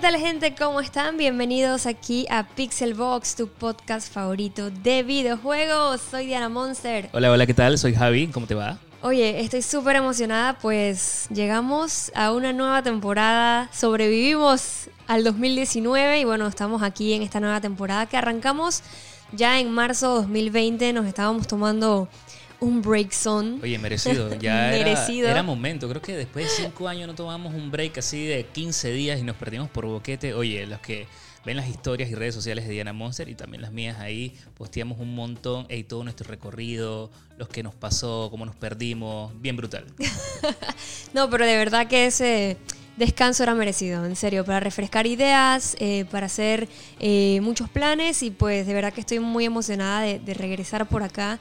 ¿Qué tal gente? ¿Cómo están? Bienvenidos aquí a Pixel Box, tu podcast favorito de videojuegos. Soy Diana Monster. Hola, hola, ¿qué tal? Soy Javi, ¿cómo te va? Oye, estoy súper emocionada, pues llegamos a una nueva temporada, sobrevivimos al 2019 y bueno, estamos aquí en esta nueva temporada que arrancamos ya en marzo 2020, nos estábamos tomando un break zone. Oye, merecido. Ya Merecido. Era, era momento. Creo que después de cinco años no tomamos un break así de 15 días y nos perdimos por boquete. Oye, los que ven las historias y redes sociales de Diana Monster y también las mías ahí, posteamos un montón, y todo nuestro recorrido, los que nos pasó, cómo nos perdimos, bien brutal. No, pero de verdad que ese descanso era merecido, en serio, para refrescar ideas, eh, para hacer eh, muchos planes y pues de verdad que estoy muy emocionada de, de regresar por acá.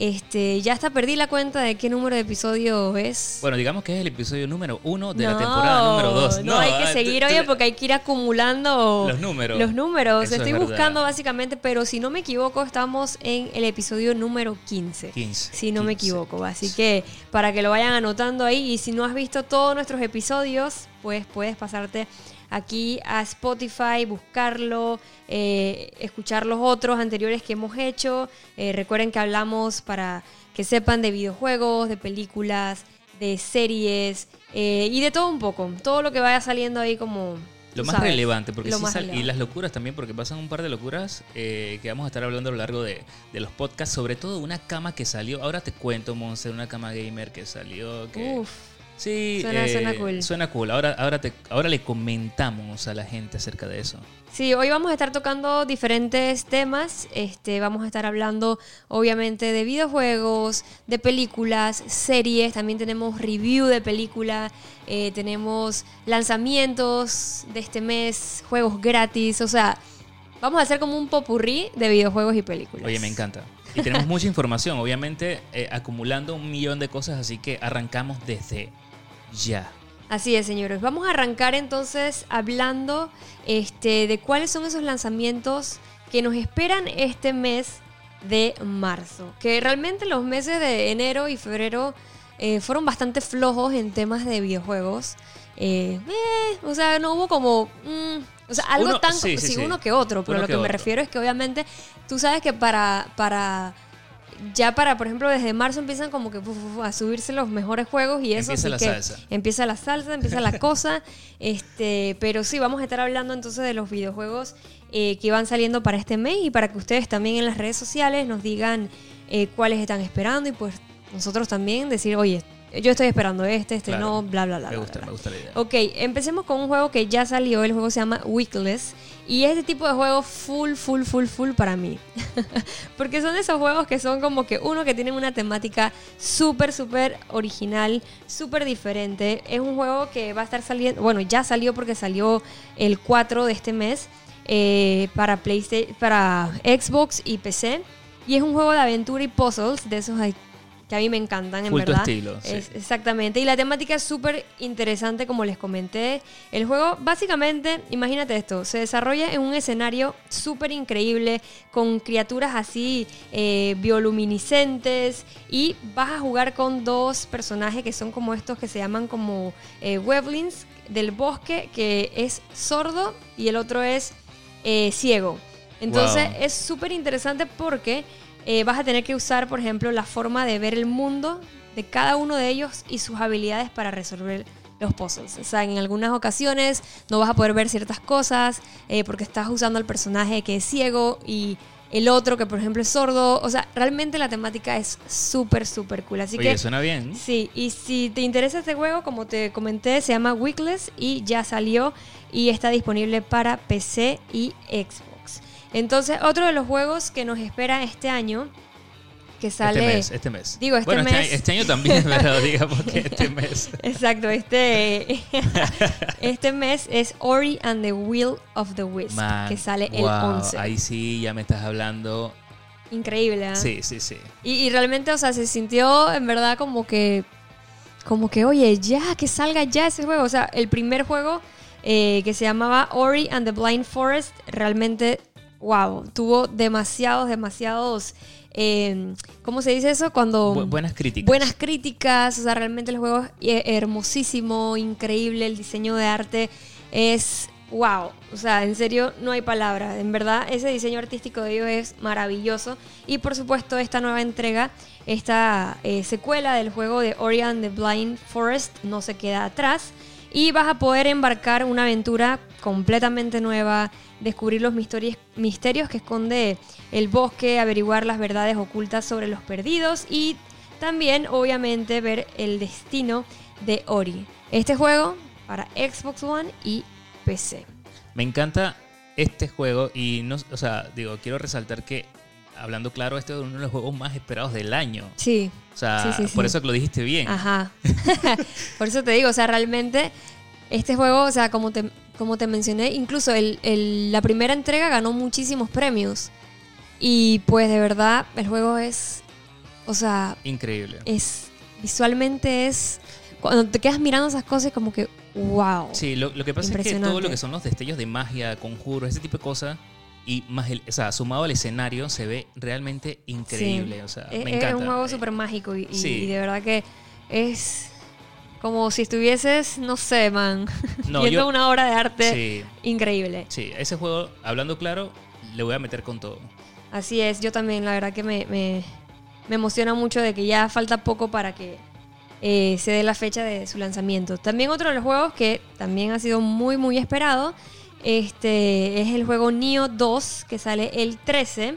Este, ya hasta perdí la cuenta de qué número de episodio es. Bueno, digamos que es el episodio número uno de la No, temporada número dos. No, hay que seguir, oye, porque hay que ir acumulando Los números. Los números. Eso es Estoy verdad. buscando básicamente, pero si no me equivoco, estamos en el episodio número 15. 15, Si no me 15. equivoco. Así que para que lo vayan anotando ahí. Y si no has visto todos nuestros episodios, pues puedes pasarte aquí a Spotify, buscarlo, eh, escuchar los otros anteriores que hemos hecho. Eh, recuerden que hablamos para que sepan de videojuegos, de películas, de series eh, y de todo un poco. Todo lo que vaya saliendo ahí como... Lo más sabes, relevante, porque sí más y las locuras también, porque pasan un par de locuras eh, que vamos a estar hablando a lo largo de, de los podcasts, sobre todo una cama que salió, ahora te cuento, Monster, una cama gamer que salió, que... Uf. Sí, Suena- eh, suena cool. Suena cool. Ahora, ahora, te, ahora le comentamos a la gente acerca de eso. Sí, hoy vamos a estar tocando diferentes temas. Este, vamos a estar hablando, obviamente, de videojuegos, de películas, series. También tenemos review de película. eh, tenemos lanzamientos de este mes, juegos gratis. O sea, vamos a hacer como un popurrí de videojuegos y películas. Oye, me encanta. Y tenemos mucha información, obviamente, eh, acumulando un millón de cosas, así que arrancamos desde ya. Así es, señores. Vamos a arrancar entonces hablando este, de cuáles son esos lanzamientos que nos esperan este mes de marzo. Que realmente los meses de enero y febrero eh, fueron bastante flojos en temas de videojuegos. Eh, eh, o sea, no hubo como... mm, o sea, algo Uno- tan... sí, Sí, sí, sí. uno que otro. Pero Uno lo que que, me refiero es que obviamente tú sabes que para... para ya para, por ejemplo, desde marzo empiezan como que a subirse los mejores juegos y eso Empieza la que salsa. empieza la salsa, empieza la cosa. Este, pero sí, vamos a estar hablando entonces de los videojuegos eh, que van saliendo para este mes y para que ustedes también en las redes sociales nos digan eh, cuáles están esperando y pues nosotros también decir, oye, yo estoy esperando este, este Claro. no, bla, bla, bla. Me bla, gusta, bla. me gusta la idea. Ok, empecemos con un juego que ya salió. El juego se llama Weekless. Y este tipo de juego full, full, full, full para mí. Porque son esos juegos que son como que uno que tienen una temática súper, súper original, súper diferente. Es un juego que va a estar saliendo, bueno, ya salió porque salió el 4 de este mes eh, para, PlayStation, para Xbox y PC. Y es un juego de aventura y puzzles, de esos que a mí me encantan, en Full tu verdad. estilo, sí. Es- exactamente. Y la temática es súper interesante, como les comenté. El juego, básicamente, imagínate esto, se desarrolla en un escenario súper increíble, con criaturas así eh, bioluminiscentes, y vas a jugar con dos personajes que son como estos que se llaman como eh, Weblins del bosque, que es sordo y el otro es eh, ciego. Entonces Wow. es súper interesante porque eh, vas a tener que usar, por ejemplo, la forma de ver el mundo de cada uno de ellos y sus habilidades para resolver los puzzles. O sea, en algunas ocasiones no vas a poder ver ciertas cosas eh, porque estás usando al personaje que es ciego y el otro que, por ejemplo, es sordo. O sea, realmente la temática es súper, súper cool. Así Oye, que suena bien. Sí, y si te interesa este juego, como te comenté, se llama Weekless y ya salió y está disponible para PC y Xbox. Entonces, otro de los juegos que nos espera este año, que sale... Este mes, este mes. Digo, este bueno, mes. año, este año también, pero digamos que este mes. Exacto, este, este mes es Ori and the Will of the Wisp, Man, que sale el wow, 11. Ahí sí ya me estás hablando. Increíble, ¿ah? Sí, sí, sí. Y, y realmente, o sea, se sintió en verdad como que, como que, oye, ya, que salga ya ese juego. O sea, el primer juego eh, que se llamaba Ori and the Blind Forest, realmente, wow, tuvo demasiados, demasiados, eh, ¿cómo se dice eso? Cuando... Bu- buenas críticas. Buenas críticas, o sea, realmente el juego es hermosísimo, increíble, el diseño de arte es wow, o sea, en serio no hay palabra. En verdad, ese diseño artístico de ellos es maravilloso. Y por supuesto, esta nueva entrega, esta eh, secuela del juego de Ori and the Blind Forest no se queda atrás. Y vas a poder embarcar una aventura completamente nueva, descubrir los misterios, que esconde el bosque, averiguar las verdades ocultas sobre los perdidos y también, obviamente, ver el destino de Ori. Este juego para Xbox One y PC. Me encanta este juego y no, o sea, digo, quiero resaltar que hablando claro, este es uno de los juegos más esperados del año. Sí. O sea, Sí, sí, por eso que lo dijiste bien. Ajá. Por eso te digo, o sea, realmente este juego, o sea, como te, como te mencioné, incluso el- el- la primera entrega ganó muchísimos premios. Y pues de verdad, el juego es, o sea, Increíble. es, visualmente es, cuando te quedas mirando esas cosas como que, wow. Sí, lo, lo que pasa es que todo lo que son los destellos de magia, conjuros, ese tipo de cosas, y más el, o sea, sumado al escenario, se ve realmente increíble. Sí. O sea, es, me es encanta. un juego súper mágico y, y- sí. y de verdad que es como si estuvieses, no sé, man, No, viendo yo- una obra de arte Sí, increíble. sí, ese juego, hablando claro, le voy a meter con todo. Así es, yo también, la verdad que me, me- me emociona mucho de que ya falta poco para que eh, se dé la fecha de su lanzamiento. También otro de los juegos que también ha sido muy, muy esperado, este es el juego Neo 2, que sale el 13.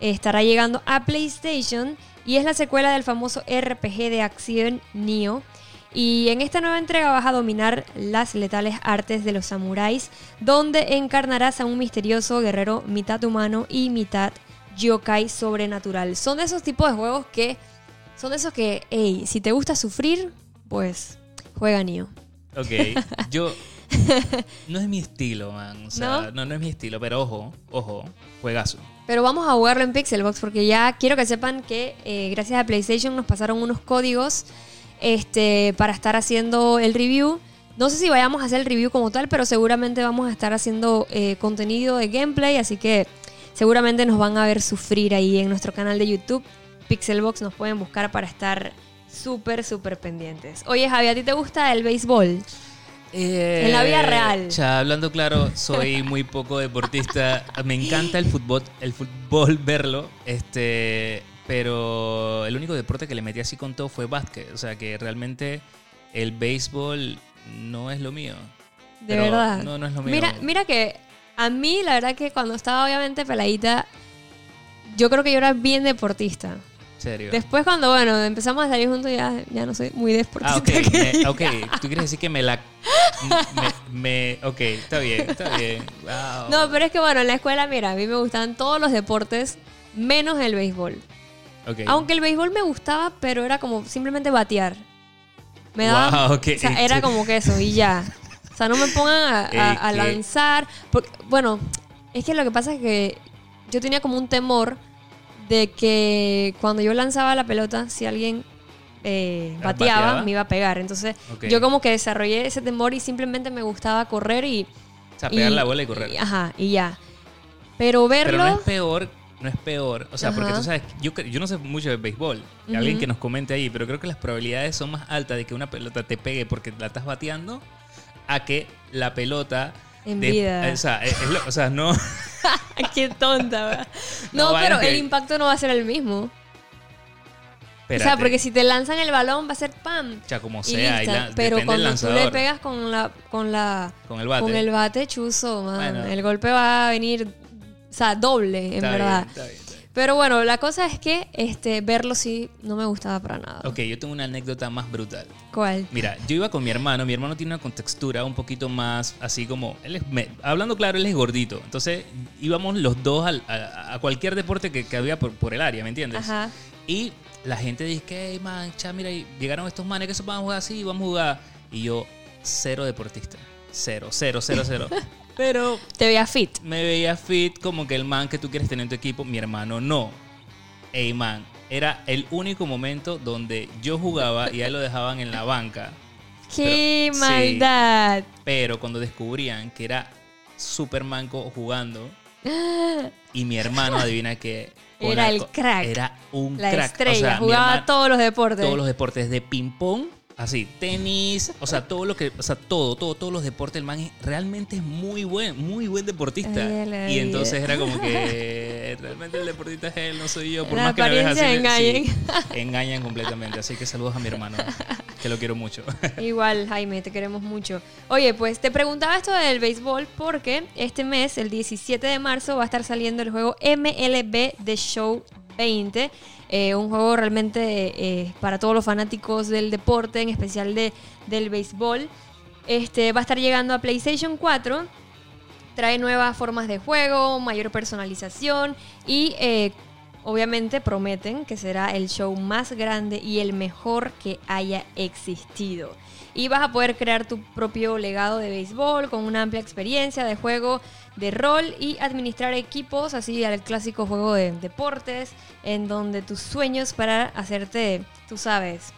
Estará llegando a PlayStation y es la secuela del famoso RPG de acción Neo. Y en esta nueva entrega vas a dominar las letales artes de los samuráis, donde encarnarás a un misterioso guerrero mitad humano y mitad yokai sobrenatural. Son de esos tipos de juegos que son de esos que, hey, si te gusta sufrir, pues juega Neo. Ok, yo. No es mi estilo, man. O sea, ¿No? ¿No? no, es mi estilo, pero ojo, ojo, juegazo. Pero vamos a jugarlo en Pixelbox porque ya quiero que sepan que eh, gracias a PlayStation nos pasaron unos códigos este, para estar haciendo el review. No sé si vayamos a hacer el review como tal, pero seguramente vamos a estar haciendo eh, contenido de gameplay, así que seguramente nos van a ver sufrir ahí en nuestro canal de YouTube. Pixelbox nos pueden buscar para estar súper, súper pendientes. Oye, Javi, ¿a ti te gusta el béisbol? En la vida real. Ya, hablando claro, soy muy poco deportista. Me encanta el fútbol, el fútbol verlo. Este, pero el único deporte que le metí así con todo fue básquet. O sea que realmente el béisbol no es lo mío. De Pero verdad. No, no es lo mío. Mira, mira que a mí, la verdad que cuando estaba obviamente peladita, yo creo que yo era bien deportista. Serio. Después cuando, bueno, empezamos a salir juntos ya, ya no soy muy deportista. Ah, ok. me- tú quieres decir que me la. Me, me- ok, está bien, está bien. Wow. No, pero es que bueno, en la escuela, mira, a mí me gustaban todos los deportes, menos el béisbol. Aunque el béisbol me gustaba, pero era como simplemente batear. Me daba... Wow, ok. O sea, era como que eso y ya. O sea, no me pongan a, a- a que- lanzar. Porque, bueno, es que lo que pasa es que yo tenía como un temor de que cuando yo lanzaba la pelota, si alguien eh, bateaba, bateaba. me iba a pegar. Entonces, yo como que desarrollé ese temor y simplemente me gustaba correr y... O sea, pegar y- la bola y correr. y- ajá, y ya. Pero verlo... Pero no es peor, no es peor. O sea, porque tú sabes, yo, yo no sé mucho de béisbol. Alguien que nos comente ahí, pero creo que las probabilidades son más altas de que una pelota te pegue porque la estás bateando a que la pelota. En de- vida. o, sea, es- es lo- o sea, no. Qué tonta, ¿verdad? No, pero que- el impacto no va a ser el mismo. O sea, porque si te lanzan el balón va a ser pam. O sea, como sea, y listo. la- pero cuando tú le pegas con la con la Con el bate. con el bate chuzo, man, Bueno. el golpe va a venir o sea, doble, en Está verdad. bien, está bien. Pero bueno, la cosa es que este verlo sí no me gustaba para nada. Ok, yo tengo una anécdota más brutal. ¿Cuál? Mira, yo iba con mi hermano. Mi hermano tiene una contextura un poquito más así como. Él es, me- hablando claro, él es gordito. Entonces íbamos los dos al- a, a cualquier deporte que, que había por, por el área, ¿me entiendes? Ajá. Y la gente dice que, hey, man, cha, mira, llegaron estos manes que se van a jugar así, vamos a jugar. Y yo, cero deportista. Cero, cero, cero, cero. Pero Te veía fit. me veía fit como que el man que tú quieres tener en tu equipo, mi hermano no. Ey, man, era el único momento donde yo jugaba y a él lo dejaban en la banca. ¡Qué Pero- sí. maldad! Pero cuando descubrían que era super manco jugando y mi hermano, adivina que... Era el crack. Era un La crack. O estrella. sea, mi Jugaba hermano- todos los deportes. todos los deportes, de ping-pong Así, tenis, o sea, todo lo que, o sea, todo, todo, todos los deportes, el man es- realmente es muy buen, muy buen deportista. Ay, y entonces era como que realmente el deportista es él, no soy yo. Por La más que me veas así, sí, engañan completamente. Así que saludos a mi hermano, que lo quiero mucho. Igual, Jaime, te queremos mucho. Oye, pues te preguntaba esto del béisbol porque este mes, el 17 de marzo, va a estar saliendo el juego MLB The Show 20. Eh, un juego realmente eh, para todos los fanáticos del deporte, en especial de, del béisbol. Este, va a estar llegando a PlayStation 4. Trae nuevas formas de juego, mayor personalización y eh, obviamente prometen que será el show más grande y el mejor que haya existido. Y vas a poder crear tu propio legado de béisbol con una amplia experiencia de juego de rol y administrar equipos, así al clásico juego de deportes, en donde tus sueños para hacerte, tú sabes,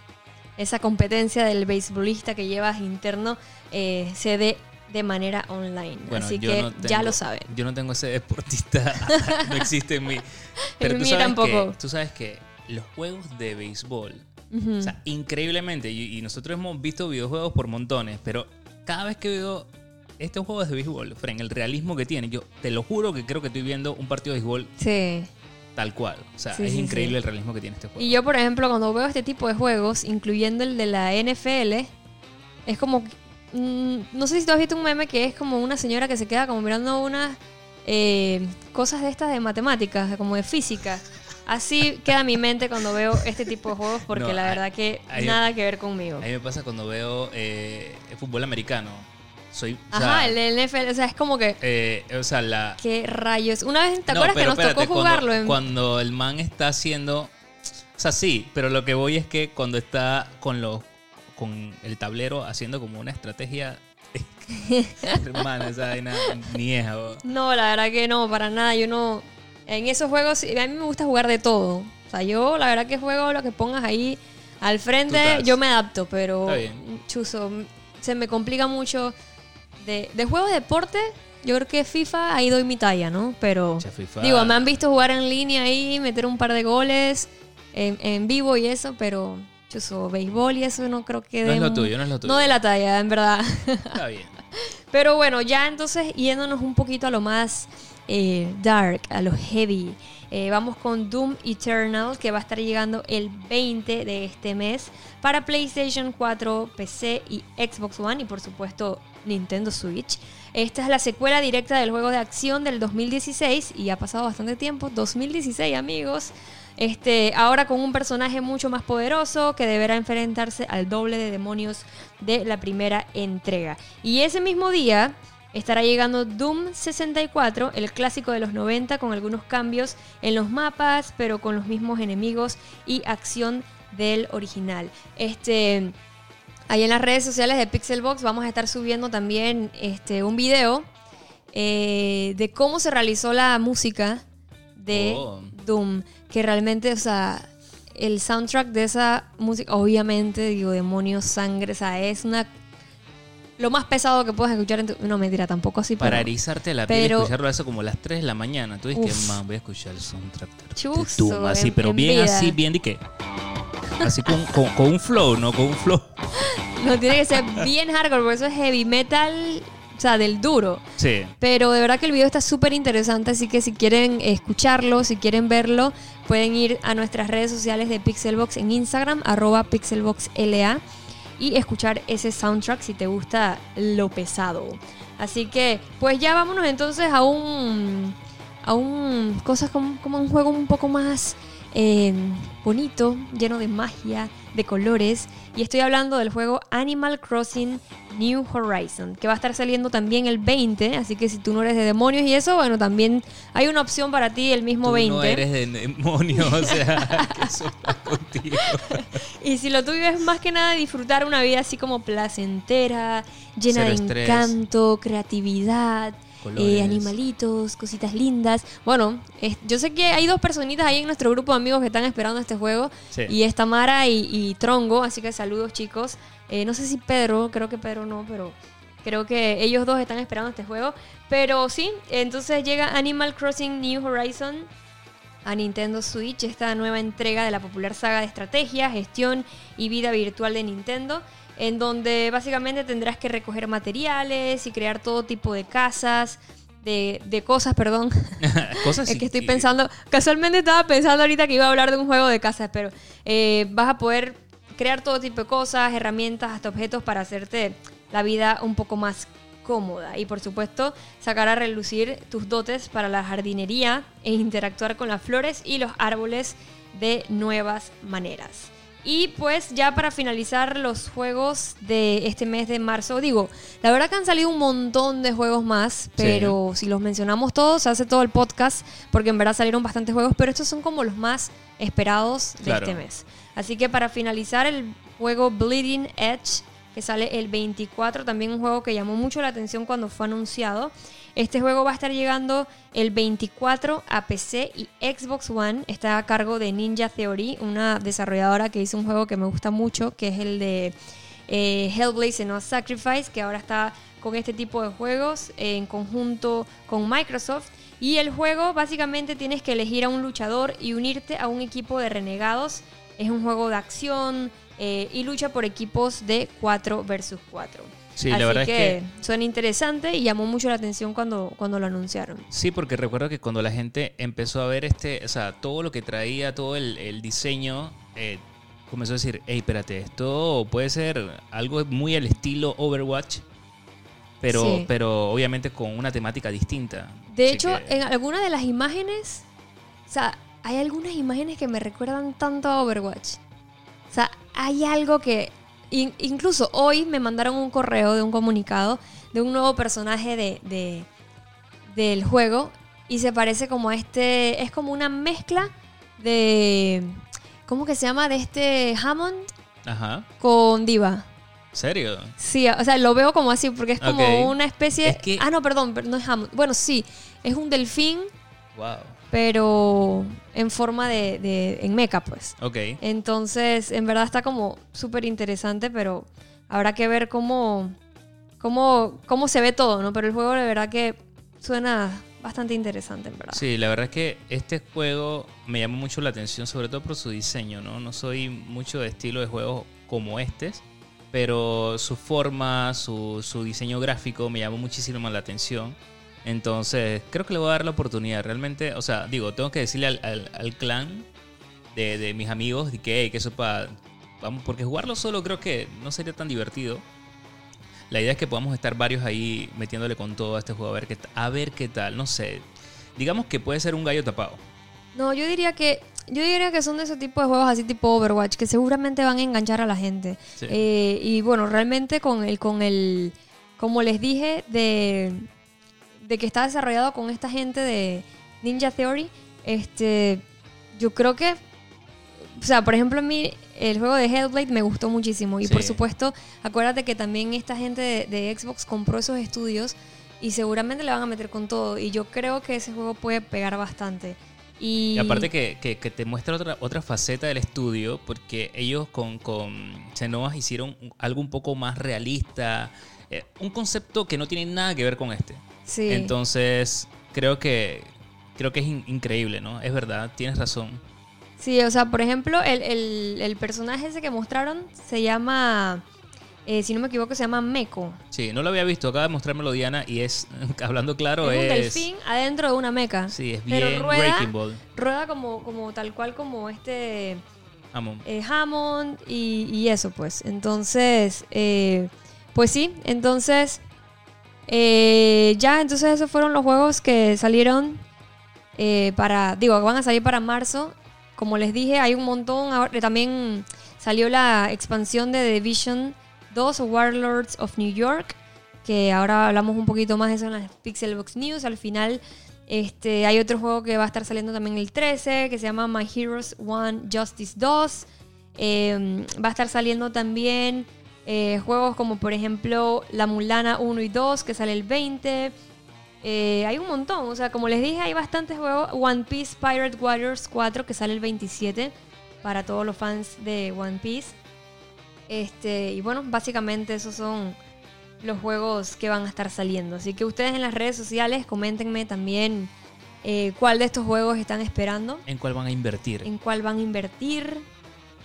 esa competencia del beisbolista que llevas interno eh, se dé de manera online. Bueno, Así que no ya lo saben. Yo no tengo ese deportista, no existe en mí. Pero En tú mí sabes tampoco. que, tú sabes que los juegos de béisbol, O sea, increíblemente, y, y nosotros hemos visto videojuegos por montones, pero cada vez que veo estos juegos de béisbol, Fren, el realismo que tiene, yo te lo juro que creo que estoy viendo un partido de béisbol Sí. tal cual. O sea, Sí, es sí, increíble sí. el realismo que tiene este juego. Y yo, por ejemplo, cuando veo este tipo de juegos, incluyendo el de la NFL, es como... mm, no sé si tú has visto un meme que es como una señora que se queda como mirando unas eh, cosas de estas de matemáticas, como de física. Así queda mi mente cuando veo este tipo de juegos porque No, la verdad que hay- nada que ver conmigo. A mí me pasa cuando veo eh, el fútbol americano. Soy, o Ajá, sea, el NFL, o sea, es como que... eh, o sea, la, ¿Qué rayos? Una vez, ¿te No, acuerdas que nos espérate, tocó jugarlo cuando, en... cuando el man está haciendo. O sea, sí, pero lo que voy es que cuando está con los con el tablero haciendo como una estrategia. Hermano, esa vaina ni es. bo. No, la verdad que no, para nada. Yo no. En esos juegos, a mí me gusta jugar de todo. O sea, yo la verdad que juego lo que pongas ahí al frente, yo me adapto, pero. Chuzo, se me complica mucho. De, de juegos de deporte, yo creo que FIFA ahí doy mi talla, ¿no? Pero. Digo, me han visto jugar en línea ahí, meter un par de goles en, en vivo y eso, pero. Chuzo, béisbol y eso no creo que No es lo tuyo, no es lo tuyo. No de la talla, en verdad. Está bien. Pero bueno, ya entonces yéndonos un poquito a lo más eh, dark, a lo heavy. eh, vamos con Doom Eternal, que va a estar llegando el 20 de este mes para PlayStation 4, PC y Xbox One y por supuesto Nintendo Switch. Esta es la secuela directa del juego de acción del 2016 y ha pasado bastante tiempo, 2016 amigos. Este, ahora con un personaje mucho más poderoso que deberá enfrentarse al doble de demonios de la primera entrega. Y ese mismo día estará llegando Doom 64, el clásico de los 90 con algunos cambios en los mapas, pero con los mismos enemigos y acción del original. Este Ahí en las redes sociales de Pixelbox vamos a estar subiendo también este, un video eh, de cómo se realizó la música de Oh. Doom. Que realmente, o sea, el soundtrack de esa música, obviamente, digo, demonios, sangre, o sea, es una. Lo más pesado que puedes escuchar en tu. No, mentira, tampoco así, Para pero. erizarte la piel, pero- escucharlo a eso como a las 3 de la mañana. Tú dices que, man, voy a escuchar el soundtrack de Chuzo, así, en- pero en bien vida. así, bien de que. Así con, con, con un flow, ¿no? Con un flow. No, tiene que ser bien hardcore, porque eso es heavy metal, o sea, del duro. Sí. Pero de verdad que el video está súper interesante, así que si quieren escucharlo, si quieren verlo, pueden ir a nuestras redes sociales de Pixelbox en Instagram, arroba pixelboxla, y escuchar ese soundtrack si te gusta lo pesado. Así que, pues ya vámonos entonces a un. a un. cosas como, como un juego un poco más eh, bonito, lleno de magia, de colores. Y estoy hablando del juego Animal Crossing New Horizon, que va a estar saliendo también el 20. Así que si tú no eres de demonios y eso, bueno, también hay una opción para ti el mismo Tú 20. no eres de demonio, o sea, que eso está contigo. Y si lo tuyo es más que nada disfrutar una vida así como placentera, llena Cero de estrés. encanto, creatividad. Eh, animalitos, cositas lindas. Bueno, es- yo sé que hay dos personitas ahí en nuestro grupo de amigos que están esperando este juego. Sí. Y es Tamara y, y Trongo, así que saludos chicos. Eh, no sé si Pedro, creo que Pedro no, pero creo que ellos dos están esperando este juego. Pero sí, entonces llega Animal Crossing New Horizon a Nintendo Switch esta nueva entrega de la popular saga de estrategia, gestión y vida virtual de Nintendo, en donde básicamente tendrás que recoger materiales y crear todo tipo de casas, de, de cosas, perdón. Cosas es que estoy pensando, casualmente estaba pensando ahorita que iba a hablar de un juego de casas, pero eh, vas a poder crear todo tipo de cosas, herramientas, hasta objetos para hacerte la vida un poco más cómoda. Y por supuesto, sacar a relucir tus dotes para la jardinería e interactuar con las flores y los árboles de nuevas maneras. Y pues ya para finalizar los juegos de este mes de marzo, digo, la verdad que han salido un montón de juegos más, pero si los mencionamos todos, se hace todo el podcast, porque en verdad salieron bastantes juegos, pero estos son como los más esperados de Claro. este mes. Así que para finalizar el juego Bleeding Edge, que sale el 24, también un juego que llamó mucho la atención cuando fue anunciado. Este juego va a estar llegando el 24 a PC y Xbox One. Está a cargo de Ninja Theory, una desarrolladora que hizo un juego que me gusta mucho, que es el de eh, Hellblade Senua's Sacrifice, que ahora está con este tipo de juegos en conjunto con Microsoft. Y el juego básicamente tienes que elegir a un luchador y unirte a un equipo de renegados. Es un juego de acción eh, y lucha por equipos de 4 versus 4. Sí, Así la verdad que, es que suena interesante y llamó mucho la atención cuando, cuando lo anunciaron. Sí, porque recuerdo que cuando la gente empezó a ver este, o sea, todo lo que traía, todo el, el diseño, eh, comenzó a decir, hey, espérate, esto puede ser algo muy al estilo Overwatch, pero, Sí. pero obviamente con una temática distinta. De Así hecho, que- en algunas de las imágenes, o sea, hay algunas imágenes que me recuerdan tanto a Overwatch. O sea, hay algo que... in- incluso hoy me mandaron un correo de un comunicado de un nuevo personaje de, de- del juego y se parece como a este... Es como una mezcla de... ¿Cómo que se llama? De este Hammond Ajá, con Diva. ¿serio? Sí, o sea, lo veo como así, porque es como una especie... Es que- Ah, no, perdón, pero no es Hammond. Bueno, sí, es un delfín Wow. Pero en forma de, de en mecha, pues. Ok. Entonces, en verdad está como súper interesante, pero habrá que ver cómo, cómo, cómo se ve todo, ¿no? Pero el juego, de verdad que suena bastante interesante, en verdad. Sí, la verdad es que este juego me llama mucho la atención, sobre todo por su diseño, ¿no? No soy mucho de estilo de juegos como este, pero su forma, su, su diseño gráfico me llamó muchísimo la atención. Entonces, creo que le voy a dar la oportunidad. Realmente, o sea, digo, tengo que decirle al, al- al clan de, de mis amigos de que, hey, que eso para... Vamos, porque jugarlo solo creo que no sería tan divertido. La idea es que podamos estar varios ahí metiéndole con todo a este juego a ver qué, a ver qué tal. No sé. Digamos que puede ser un gallo tapado. No, yo diría que yo diría que son de ese tipo de juegos así tipo Overwatch que seguramente van a enganchar a la gente. Sí. Eh, y bueno, realmente con el con el como les dije de de que está desarrollado con esta gente de Ninja Theory, este yo creo que o sea, por ejemplo, a mí el juego de Hellblade me gustó muchísimo. Y Sí. por supuesto, acuérdate que también esta gente de, de Xbox compró esos estudios y seguramente le van a meter con todo. Y yo creo que ese juego puede pegar bastante. Y, Y aparte que, que- que te muestra otra, otra faceta del estudio, porque ellos con, con Xenoas hicieron algo un poco más realista, eh, un concepto que no tiene nada que ver con este. Sí. Entonces, creo que creo que es in- increíble, ¿no? Es verdad, tienes razón. Sí, o sea, por ejemplo, el, el- el personaje ese que mostraron se llama, eh, si no me equivoco, se llama Meko. Sí, no lo había visto, acaba de mostrármelo Diana y es, hablando claro, es es... un delfín adentro de una meca. Sí, es Pero bien rueda- Breaking Ball. Rueda como, como tal cual como este Amo. eh, Hammond y, y eso, pues. Entonces, eh, pues sí, entonces, eh, ya, entonces esos fueron los juegos que salieron eh, para, digo, van a salir para marzo. Como les dije, hay un montón. Ahora también salió la expansión de The Division 2 Warlords of New York, que ahora hablamos un poquito más de eso en las Pixelbox News. Al final, este, hay otro juego que va a estar saliendo también el 13, que se llama My Heroes One Justice 2. Eh, va a estar saliendo también eh, juegos como por ejemplo La Mulana 1 y 2, que sale el 20. Eh, hay un montón, o sea, como les dije, hay bastantes juegos. One Piece Pirate Warriors 4, que sale el 27, para todos los fans de One Piece. Este, y bueno, básicamente esos son los juegos que van a estar saliendo. Así que ustedes en las redes sociales coméntenme también eh, cuál de estos juegos están esperando, ¿En cuál van a invertir? en cuál van a invertir,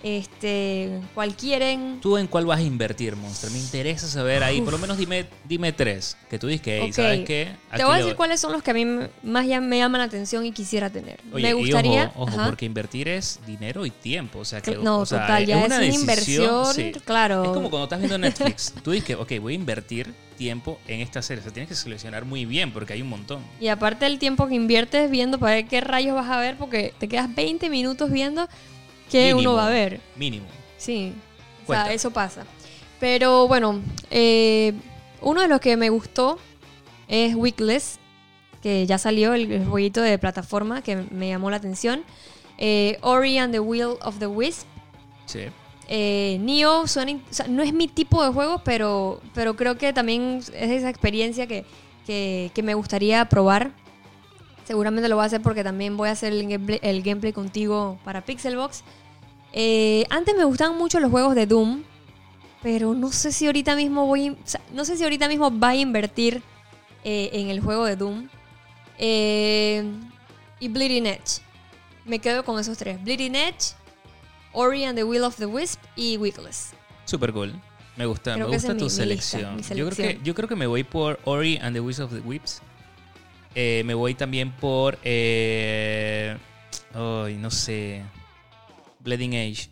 este, cuál quieren. ¿Tú en cuál vas a invertir, Monster? Me interesa saber ahí. Por lo menos dime, dime tres. Que tú dices que, hey, Ok. ¿sabes qué? Te voy a decir cuáles son los que a mí más ya me llaman la atención y quisiera tener. Oye, me y gustaría. ojo, ojo, porque invertir es dinero y tiempo. O sea, que, No, o sea, total, ya es una inversión, sí. claro. Es como cuando estás viendo Netflix. Tú dices que, ok, voy a invertir tiempo en esta serie. O sea, tienes que seleccionar muy bien porque hay un montón. Y aparte el tiempo que inviertes viendo para ver qué rayos vas a ver, porque te quedas 20 minutos viendo Mínimo, uno va a ver. Mínimo. Sí, o sea, eso pasa. Pero bueno, eh, uno de los que me gustó es Weekless, que ya salió el, el jueguito de plataforma que me llamó la atención. Eh, Ori and the Will of the Wisp. Sí. Eh, Nioh suena in- o sea, no es mi tipo de juego, pero, pero creo que también es esa experiencia que, que- que me gustaría probar. Seguramente lo voy a hacer porque también voy a hacer el gameplay, el gameplay contigo para Pixelbox. Eh, antes me gustaban mucho los juegos de Doom, pero no sé si ahorita mismo voy, o sea, no sé si ahorita mismo va a invertir eh, en el juego de Doom. Eh, y Bleeding Edge. Me quedo con esos tres. Bleeding Edge, Ori and the Will of the Wisp y Weekless. Super cool. Me gusta, Creo me gusta tu mi- mi lista, selección. Yo, creo que, selección. yo creo que me voy por Ori and the Wizard of the Whips. Eh, me voy también por. Ay, no sé. Bleeding Age.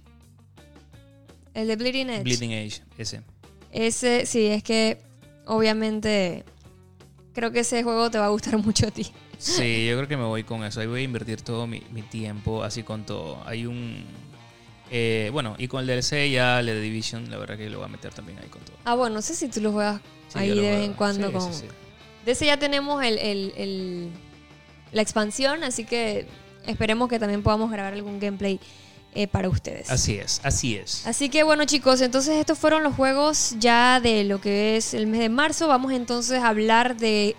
El de Bleeding Edge. Bleeding Age, ese. Ese, sí, es que obviamente creo que ese juego te va a gustar mucho a ti. Sí, yo creo que me voy con eso. Ahí voy a invertir todo mi, mi tiempo, así con todo. Hay un. eh, bueno, y con el DLC ya, el de Division, la verdad que lo voy a meter también ahí con todo. Ah, bueno, no sé si tú lo juegas Sí, ahí lo de vez en cuando sí, con... sí. De ese ya tenemos el, el- el- la expansión, así que esperemos que también podamos grabar algún gameplay eh, para ustedes. Así es, así es. Así que bueno chicos, entonces estos fueron los juegos ya de lo que es el mes de marzo. Vamos entonces a hablar de...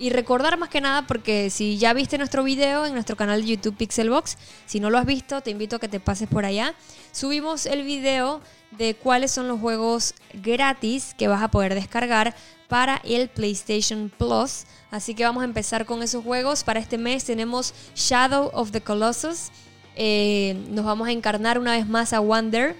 Y recordar más que nada, porque si ya viste nuestro video en nuestro canal de YouTube Pixelbox, si no lo has visto, te invito a que te pases por allá. Subimos el video de cuáles son los juegos gratis que vas a poder descargar para el PlayStation Plus. Así que vamos a empezar con esos juegos. Para este mes tenemos Shadow of the Colossus. Eh, nos vamos a encarnar una vez más a Wonder,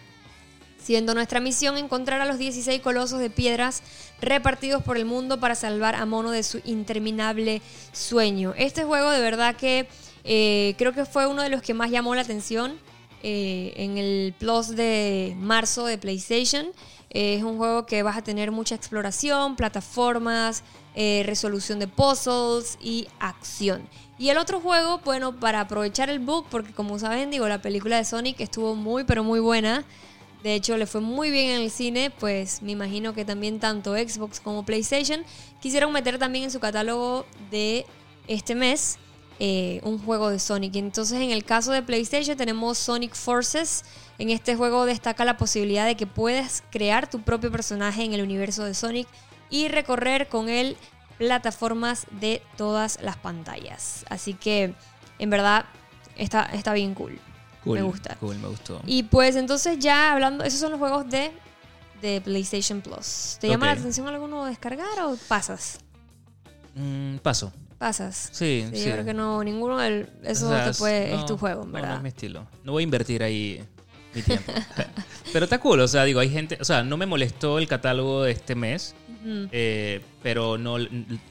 siendo nuestra misión encontrar a los 16 colosos de piedras repartidos por el mundo para salvar a Mono de su interminable sueño. Este juego de verdad que eh, creo que fue uno de los que más llamó la atención eh, en el Plus de marzo de PlayStation. Es un juego que vas a tener mucha exploración, plataformas, resolución de puzzles y acción. Y el otro juego, bueno, para aprovechar el bug, porque como saben, digo, la película de Sonic estuvo muy, pero muy buena. De hecho, le fue muy bien en el cine, pues me imagino que también tanto Xbox como PlayStation quisieron meter también en su catálogo de este mes eh, un juego de Sonic. Entonces, en el caso de PlayStation tenemos Sonic Forces. En este juego destaca la posibilidad de que puedas crear tu propio personaje en el universo de Sonic y recorrer con él plataformas de todas las pantallas. Así que, en verdad, está, está bien cool. Cool, Me gusta. Cool, me gustó. Y pues entonces ya hablando, esos son los juegos de, de PlayStation Plus. ¿Te llama la atención alguno descargar o pasas? Mm, paso. Pasas. Sí, Sí, sí. Yo creo que no, ninguno de esos O sea, te puede, no, es tu juego, en no, No, verdad. es mi estilo. No voy a invertir ahí mi tiempo. pero está cool, o sea, digo, hay gente, o sea, no me molestó el catálogo de este mes, Eh, pero no,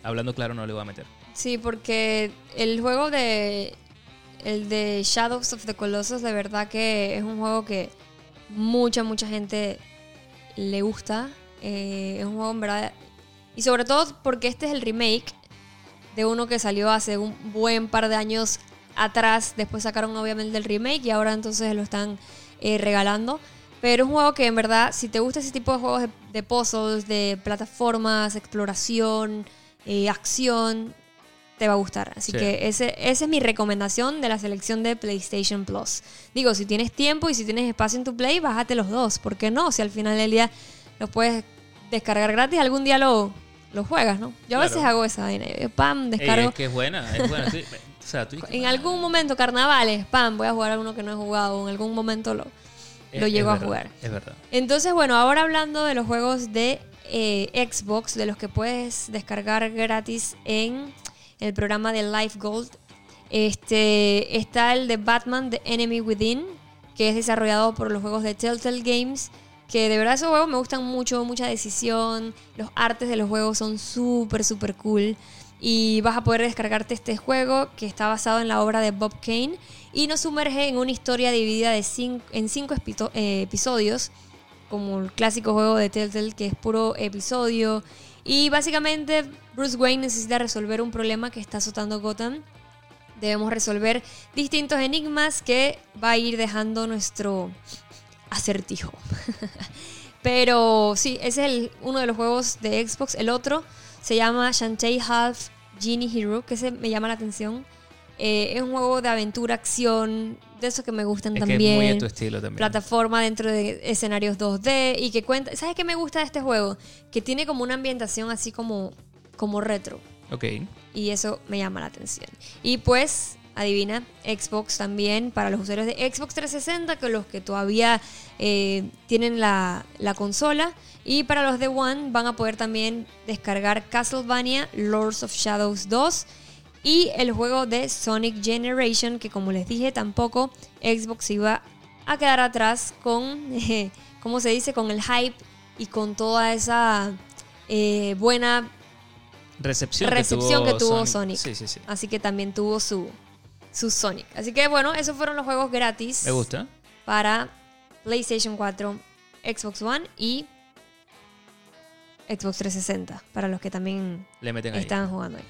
hablando claro, no le voy a meter. Sí, porque el juego de. El de Shadows of the Colossus, de verdad que es un juego que mucha, mucha gente le gusta. Eh, es un juego en verdad. Y sobre todo porque este es el remake de uno que salió hace un buen par de años atrás. Después sacaron obviamente el remake y ahora entonces lo están eh, regalando. Pero es un juego que en verdad, si te gusta ese tipo de juegos de, de puzzles, de plataformas, exploración, eh, acción, te va a gustar. Así Sí. que ese, esa es mi recomendación de la selección de PlayStation Plus. Digo, si tienes tiempo y si tienes espacio en tu Play, bájate los dos. ¿Por qué no? Si al final del día los puedes descargar gratis, algún día lo, lo juegas, ¿no? Yo a veces hago esa vaina. yo, Pam, Ey, descargo. es que es buena, es buena. sí. o sea, tú dices, En "Ah, algún momento, carnavales, pam, voy a jugar a uno que no he jugado. En algún momento lo, es- lo es llego a verdad, jugar. Es verdad. Entonces, bueno, ahora hablando de los juegos de eh, Xbox, de los que puedes descargar gratis en el programa de Live Gold. Este, está el de Batman The Enemy Within, que es desarrollado por los juegos de Telltale Games. Que de verdad esos juegos me gustan mucho, mucha decisión. Los artes de los juegos son súper, súper cool. Y vas a poder descargarte este juego que está basado en la obra de Bob Kane. Y nos sumerge en una historia dividida en cinco eh, episodios. Como el clásico juego de Telltale que es puro episodio. Y básicamente Bruce Wayne necesita resolver un problema que está azotando Gotham. Debemos resolver distintos enigmas que va a ir dejando nuestro acertijo. Pero sí, ese es el- uno de los juegos de Xbox. El otro se llama Shantae Half Genie Hero, que ese me llama la atención. Eh, es un juego de aventura, acción, de esos que me gustan Es que también es muy a tu estilo también. plataforma dentro de escenarios 2D y que cuenta, ¿sabes qué me gusta de este juego? Que tiene como una ambientación así como como retro Ok. y eso me llama la atención. Y pues, adivina, Xbox también para los usuarios de Xbox 360, que los que todavía eh, tienen la, la consola. Y para los de One van a poder también descargar Castlevania, Lords of Shadows 2 y el juego de Sonic Generation, que como les dije, tampoco Xbox iba a quedar atrás con, eh, ¿cómo se dice? Con el hype y con toda esa eh, buena Recepción, recepción que que tuvo, Sonic. Sonic. Sí, sí, sí. Así que también tuvo su, su Sonic. Así que bueno, esos fueron los juegos gratis Me gusta. para PlayStation 4, Xbox One y Xbox 360, para los que también Le meten ahí. están jugando ahí.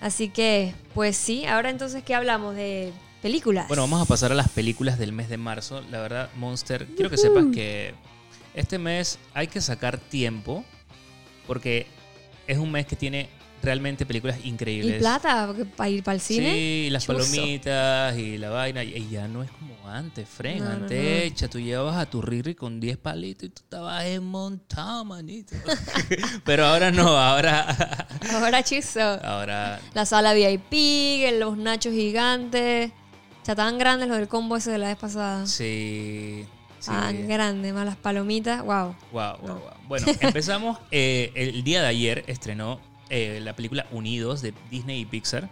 Así que, pues sí, ahora entonces, ¿qué hablamos? De películas. Bueno, vamos a pasar a las películas del mes de marzo. La verdad, Monster, quiero que sepas que este mes hay que sacar tiempo porque es un mes que tiene realmente películas ¿Y increíbles. plata? Porque para ir para el cine. Sí, las palomitas y la vaina. Y ya no es como antes, Fren. No, antes, no. echa, tú llevabas a tu Riri con 10 palitos y tú estabas montado, manito. Pero ahora no, ahora. Ahora chizo. ahora. La sala VIP, los nachos gigantes. O sea, tan grandes los del combo ese de la vez pasada. Sí. sí. Tan grandes, más las palomitas. Wow. Wow, wow, No. wow. Bueno, empezamos. eh, el día de ayer estrenó eh, la película Unidos de Disney y Pixar.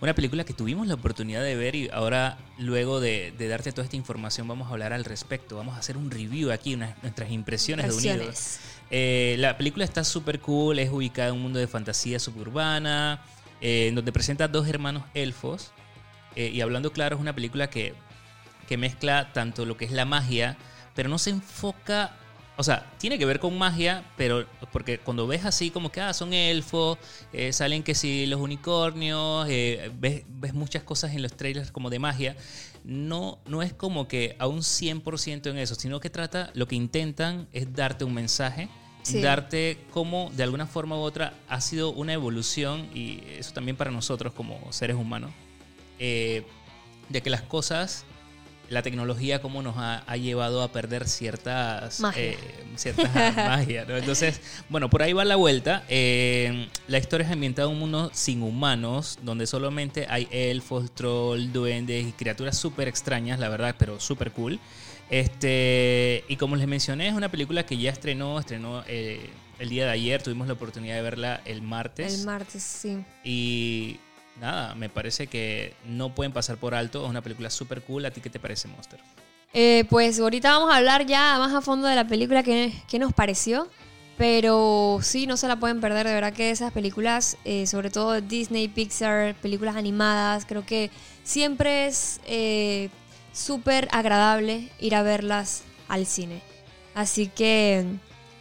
Una película que tuvimos la oportunidad de ver y ahora, luego de, de darte toda esta información, vamos a hablar al respecto. Vamos a hacer un review aquí, unas- nuestras impresiones de Unidos. Eh, la película está súper cool, es ubicada en un mundo de fantasía suburbana, eh, en donde presenta dos hermanos elfos. Eh, y hablando claro, es una película que, que mezcla tanto lo que es la magia, pero no se enfoca. O sea, tiene que ver con magia, pero porque cuando ves así como que ah, son elfos, eh, salen que si los unicornios, eh, ves, ves muchas cosas en los trailers como de magia, no, no es como que a un 100% en eso, sino que trata, lo que intentan es darte un mensaje, Sí. darte cómo de alguna forma u otra ha sido una evolución y eso también para nosotros como seres humanos, eh, de que las cosas, la tecnología cómo nos ha, ha llevado a perder ciertas Magia. eh, ciertas magia, ¿no? Entonces, bueno, por ahí va la vuelta. Eh, la historia es ambientada en un mundo sin humanos, donde solamente hay elfos, troll, duendes y criaturas súper extrañas, la verdad, pero súper cool. Este, y como les mencioné, es una película que ya estrenó, estrenó eh, el día de ayer, tuvimos la oportunidad de verla el martes. El martes, sí. y nada, me parece que no pueden pasar por alto, es una película súper cool. ¿A ti qué te parece, Monster? Eh, pues ahorita vamos a hablar ya más a fondo de la película que, que nos pareció. Pero sí, no se la pueden perder. De verdad que esas películas, eh, sobre todo Disney, Pixar, películas animadas, creo que siempre es eh, súper agradable ir a verlas al cine. Así que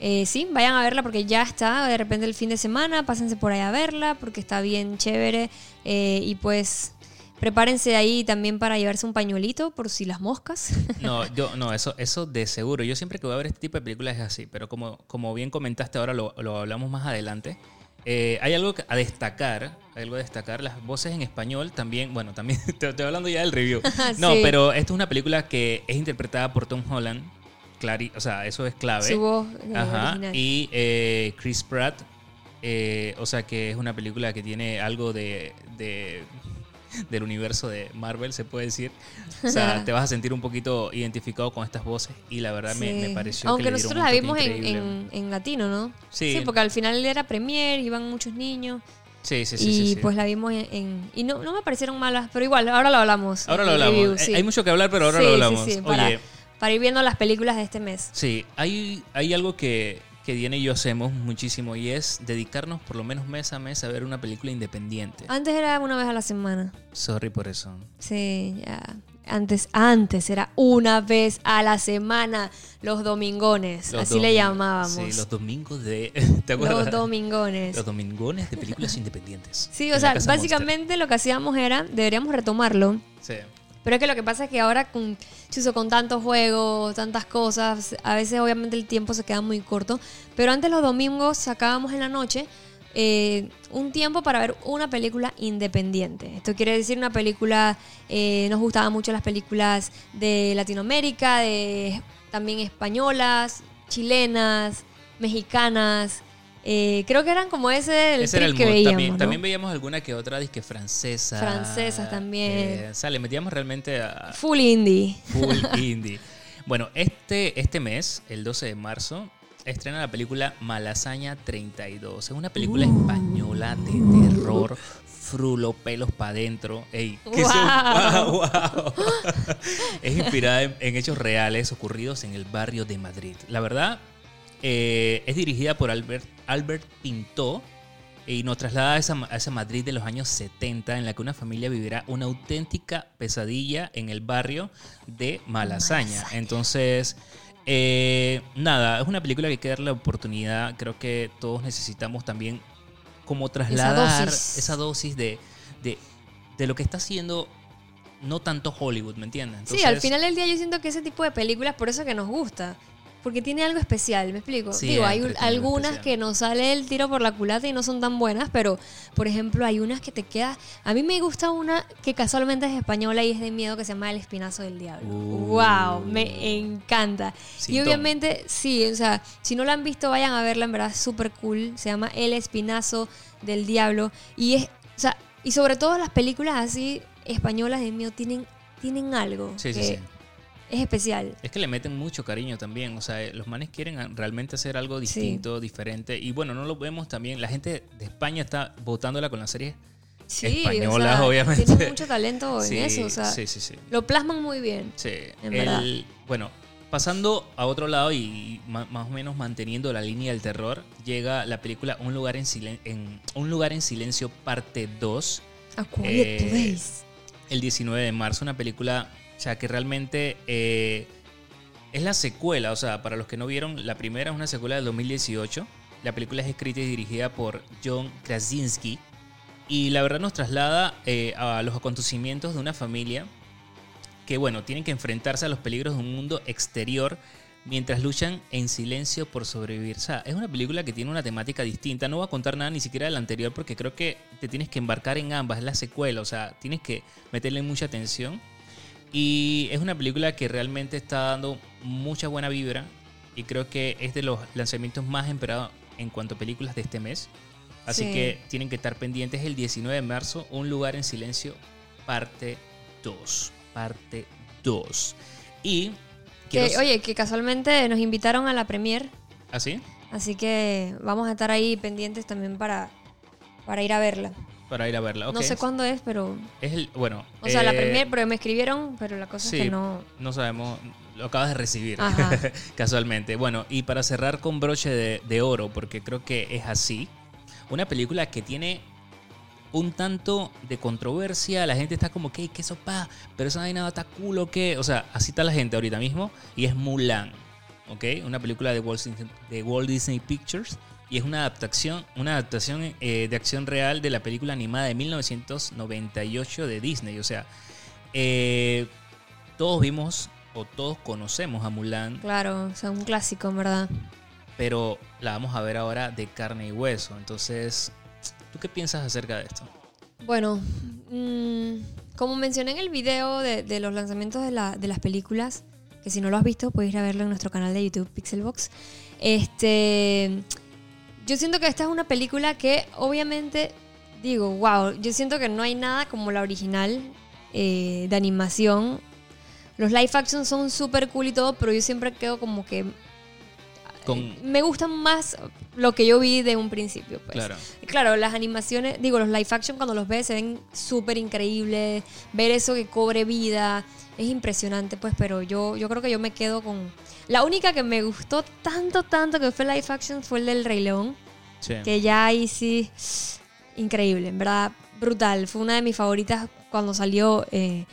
eh, sí, vayan a verla porque ya está. De repente el fin de semana, pásense por ahí a verla porque está bien chévere. Eh, y pues prepárense ahí también para llevarse un pañuelito por si las moscas. No, yo, no, eso, eso de seguro. Yo siempre que voy a ver este tipo de películas es así, pero como, como bien comentaste ahora, lo, lo hablamos más adelante. eh, hay algo a destacar, algo a destacar. Las voces en español también, bueno, también te estoy hablando ya del review. No, Sí. pero esta es una película que es interpretada por Tom Holland. Clari, o sea, eso es clave. Su voz eh, Ajá. original. Y eh, Chris Pratt. eh, o sea que es una película que tiene algo de, de- del universo de Marvel, se puede decir. O sea, te vas a sentir un poquito identificado con estas voces. Y la verdad me, Sí. me pareció Aunque que le dieron nosotros la vimos en, en- en latino, ¿no? Sí. porque al final era premier, iban muchos niños. Sí, sí, sí. y sí, sí. pues la vimos en, en- y no, no me parecieron malas, pero igual, ahora lo hablamos. Ahora lo hablamos. review, Eh, sí. Hay mucho que hablar, pero ahora Sí, lo sí, hablamos. sí, Oye, para ir viendo las películas de este mes. sí, hay, hay algo que, que Diana y yo hacemos muchísimo y es dedicarnos por lo menos mes a mes a ver una película independiente. Antes era una vez a la semana. Sorry por eso. Sí, ya. Antes, antes era una vez a la semana, los domingones, Los así le llamábamos. Sí, los domingos de. ¿Te acuerdas? Los domingones. Los domingones de películas independientes. Sí, o sea, Monster. básicamente lo que hacíamos era, deberíamos retomarlo, Sí. Pero es que lo que pasa es que ahora con, chuzo, con tantos juegos, tantas cosas, a veces obviamente el tiempo se queda muy corto, pero antes los domingos sacábamos en la noche eh, un tiempo para ver una película independiente. Esto quiere decir una película, eh, nos gustaban mucho las películas de Latinoamérica, de también españolas, chilenas, mexicanas. Eh, creo que eran como ese el Ese era el que mood. veíamos. también, ¿no? también veíamos alguna que otra disque francesa. Francesas también. Eh, o sea, le metíamos realmente a Full indie. full indie. Bueno, este, este mes, el 12 de marzo, estrena la película Malasaña 32. Es una película Uh. española de terror. Frulo, pelos para adentro. Ey, se- Wow. wow, wow. es inspirada en, en hechos reales ocurridos en el barrio de Madrid. La verdad, eh, es dirigida por Albert, Albert Pintó y nos traslada a esa, a esa Madrid de los años 70 en la que una familia vivirá una auténtica pesadilla en el barrio de Malasaña. Entonces, eh, nada, es una película que hay que darle la oportunidad. Creo que todos necesitamos también como trasladar dosis. esa dosis de, de, de lo que está haciendo no tanto Hollywood, ¿me entiendes? sí, al final del día yo siento que ese tipo de películas, por eso que nos gusta. Porque tiene algo especial, ¿me explico? Sí, Digo, hay algunas que nos sale el tiro por la culata y no son tan buenas, pero, por ejemplo, hay unas que te queda... A mí me gusta una que casualmente es española y es de miedo que se llama El Espinazo del Diablo. Uh. ¡Wow! Me encanta. Y obviamente, sí, o sea, si no la han visto, vayan a verla, en verdad es súper cool. Se llama El Espinazo del Diablo. Y es, o sea, y sobre todo las películas así españolas de miedo tienen, tienen algo Sí, sí, que sí. Es especial. Es que le meten mucho cariño también. O sea, eh, los manes quieren realmente hacer algo distinto, diferente. Y bueno, no lo vemos también. La gente de España está votándola con la serie. Sí, Españolas, o sea, obviamente. Tienen mucho talento en Sí, eso, o sea, sí, sí, sí. lo plasman muy bien. Sí. En verdad. Bueno, pasando a otro lado y más o menos manteniendo la línea del terror, llega la película Un lugar en, silen- en, Un lugar en silencio parte 2. A Eh, Place. el 19 de marzo, una película, o sea, que realmente eh, es la secuela, o sea, para los que no vieron, la primera es una secuela del 2018, la película es escrita y dirigida por John Krasinski, y la verdad nos traslada eh, a los acontecimientos de una familia que, bueno, tienen que enfrentarse a los peligros de un mundo exterior mientras luchan en silencio por sobrevivir. O sea, es una película que tiene una temática distinta. No voy a contar nada ni siquiera del anterior porque creo que te tienes que embarcar en ambas. Es la secuela, o sea, tienes que meterle mucha atención. Y es una película que realmente está dando mucha buena vibra. Y creo que es de los lanzamientos más esperados en cuanto a películas de este mes. Así Sí. que tienen que estar pendientes el 19 de marzo, Un lugar en silencio, parte 2. Parte 2. Y... Que, oye, que casualmente nos invitaron a la premier, ¿Así? así que vamos a estar ahí pendientes también para, para ir a verla. Para ir a verla. No sé cuándo es, pero... Es el, bueno. O sea, la eh, premier, pero me escribieron, pero la cosa sí, es que no... No sabemos, lo acabas de recibir casualmente. Bueno, y para cerrar con broche de, de oro, porque creo que es así, una película que tiene un tanto de controversia, la gente está como que, ¿qué sopa? Pero esa vaina está culo, ¿qué? O sea, así está la gente ahorita mismo, y es Mulan, ¿ok? Una película de Walt Disney, de Walt Disney Pictures. Y es una adaptación, una adaptación eh, de acción real de la película animada de 1998 de Disney. O sea, eh, todos vimos o todos conocemos a Mulan, Claro, o sea, un clásico, en verdad. pero la vamos a ver ahora de carne y hueso. Entonces, ¿tú qué piensas acerca de esto? Bueno, mm, como mencioné en el video de, de los lanzamientos de, la- de las películas, que si no lo has visto, puedes ir a verlo en nuestro canal de YouTube, Pixelbox. Este, yo siento que esta es una película que obviamente, digo, wow, yo siento que no hay nada como la original eh, de animación. Los live action son súper cool y todo, pero yo siempre quedo como que Con- me gustan más lo que yo vi de un principio. Pues. Claro. Claro, las animaciones, digo, los live action cuando los ves se ven súper increíbles. Ver eso que cobre vida es impresionante, pues, pero yo, yo creo que yo me quedo con... La única que me gustó tanto, tanto que fue live action fue el del Rey León. Sí. Que ya ahí sí, increíble, en verdad, brutal. Fue una de mis favoritas cuando salió eh,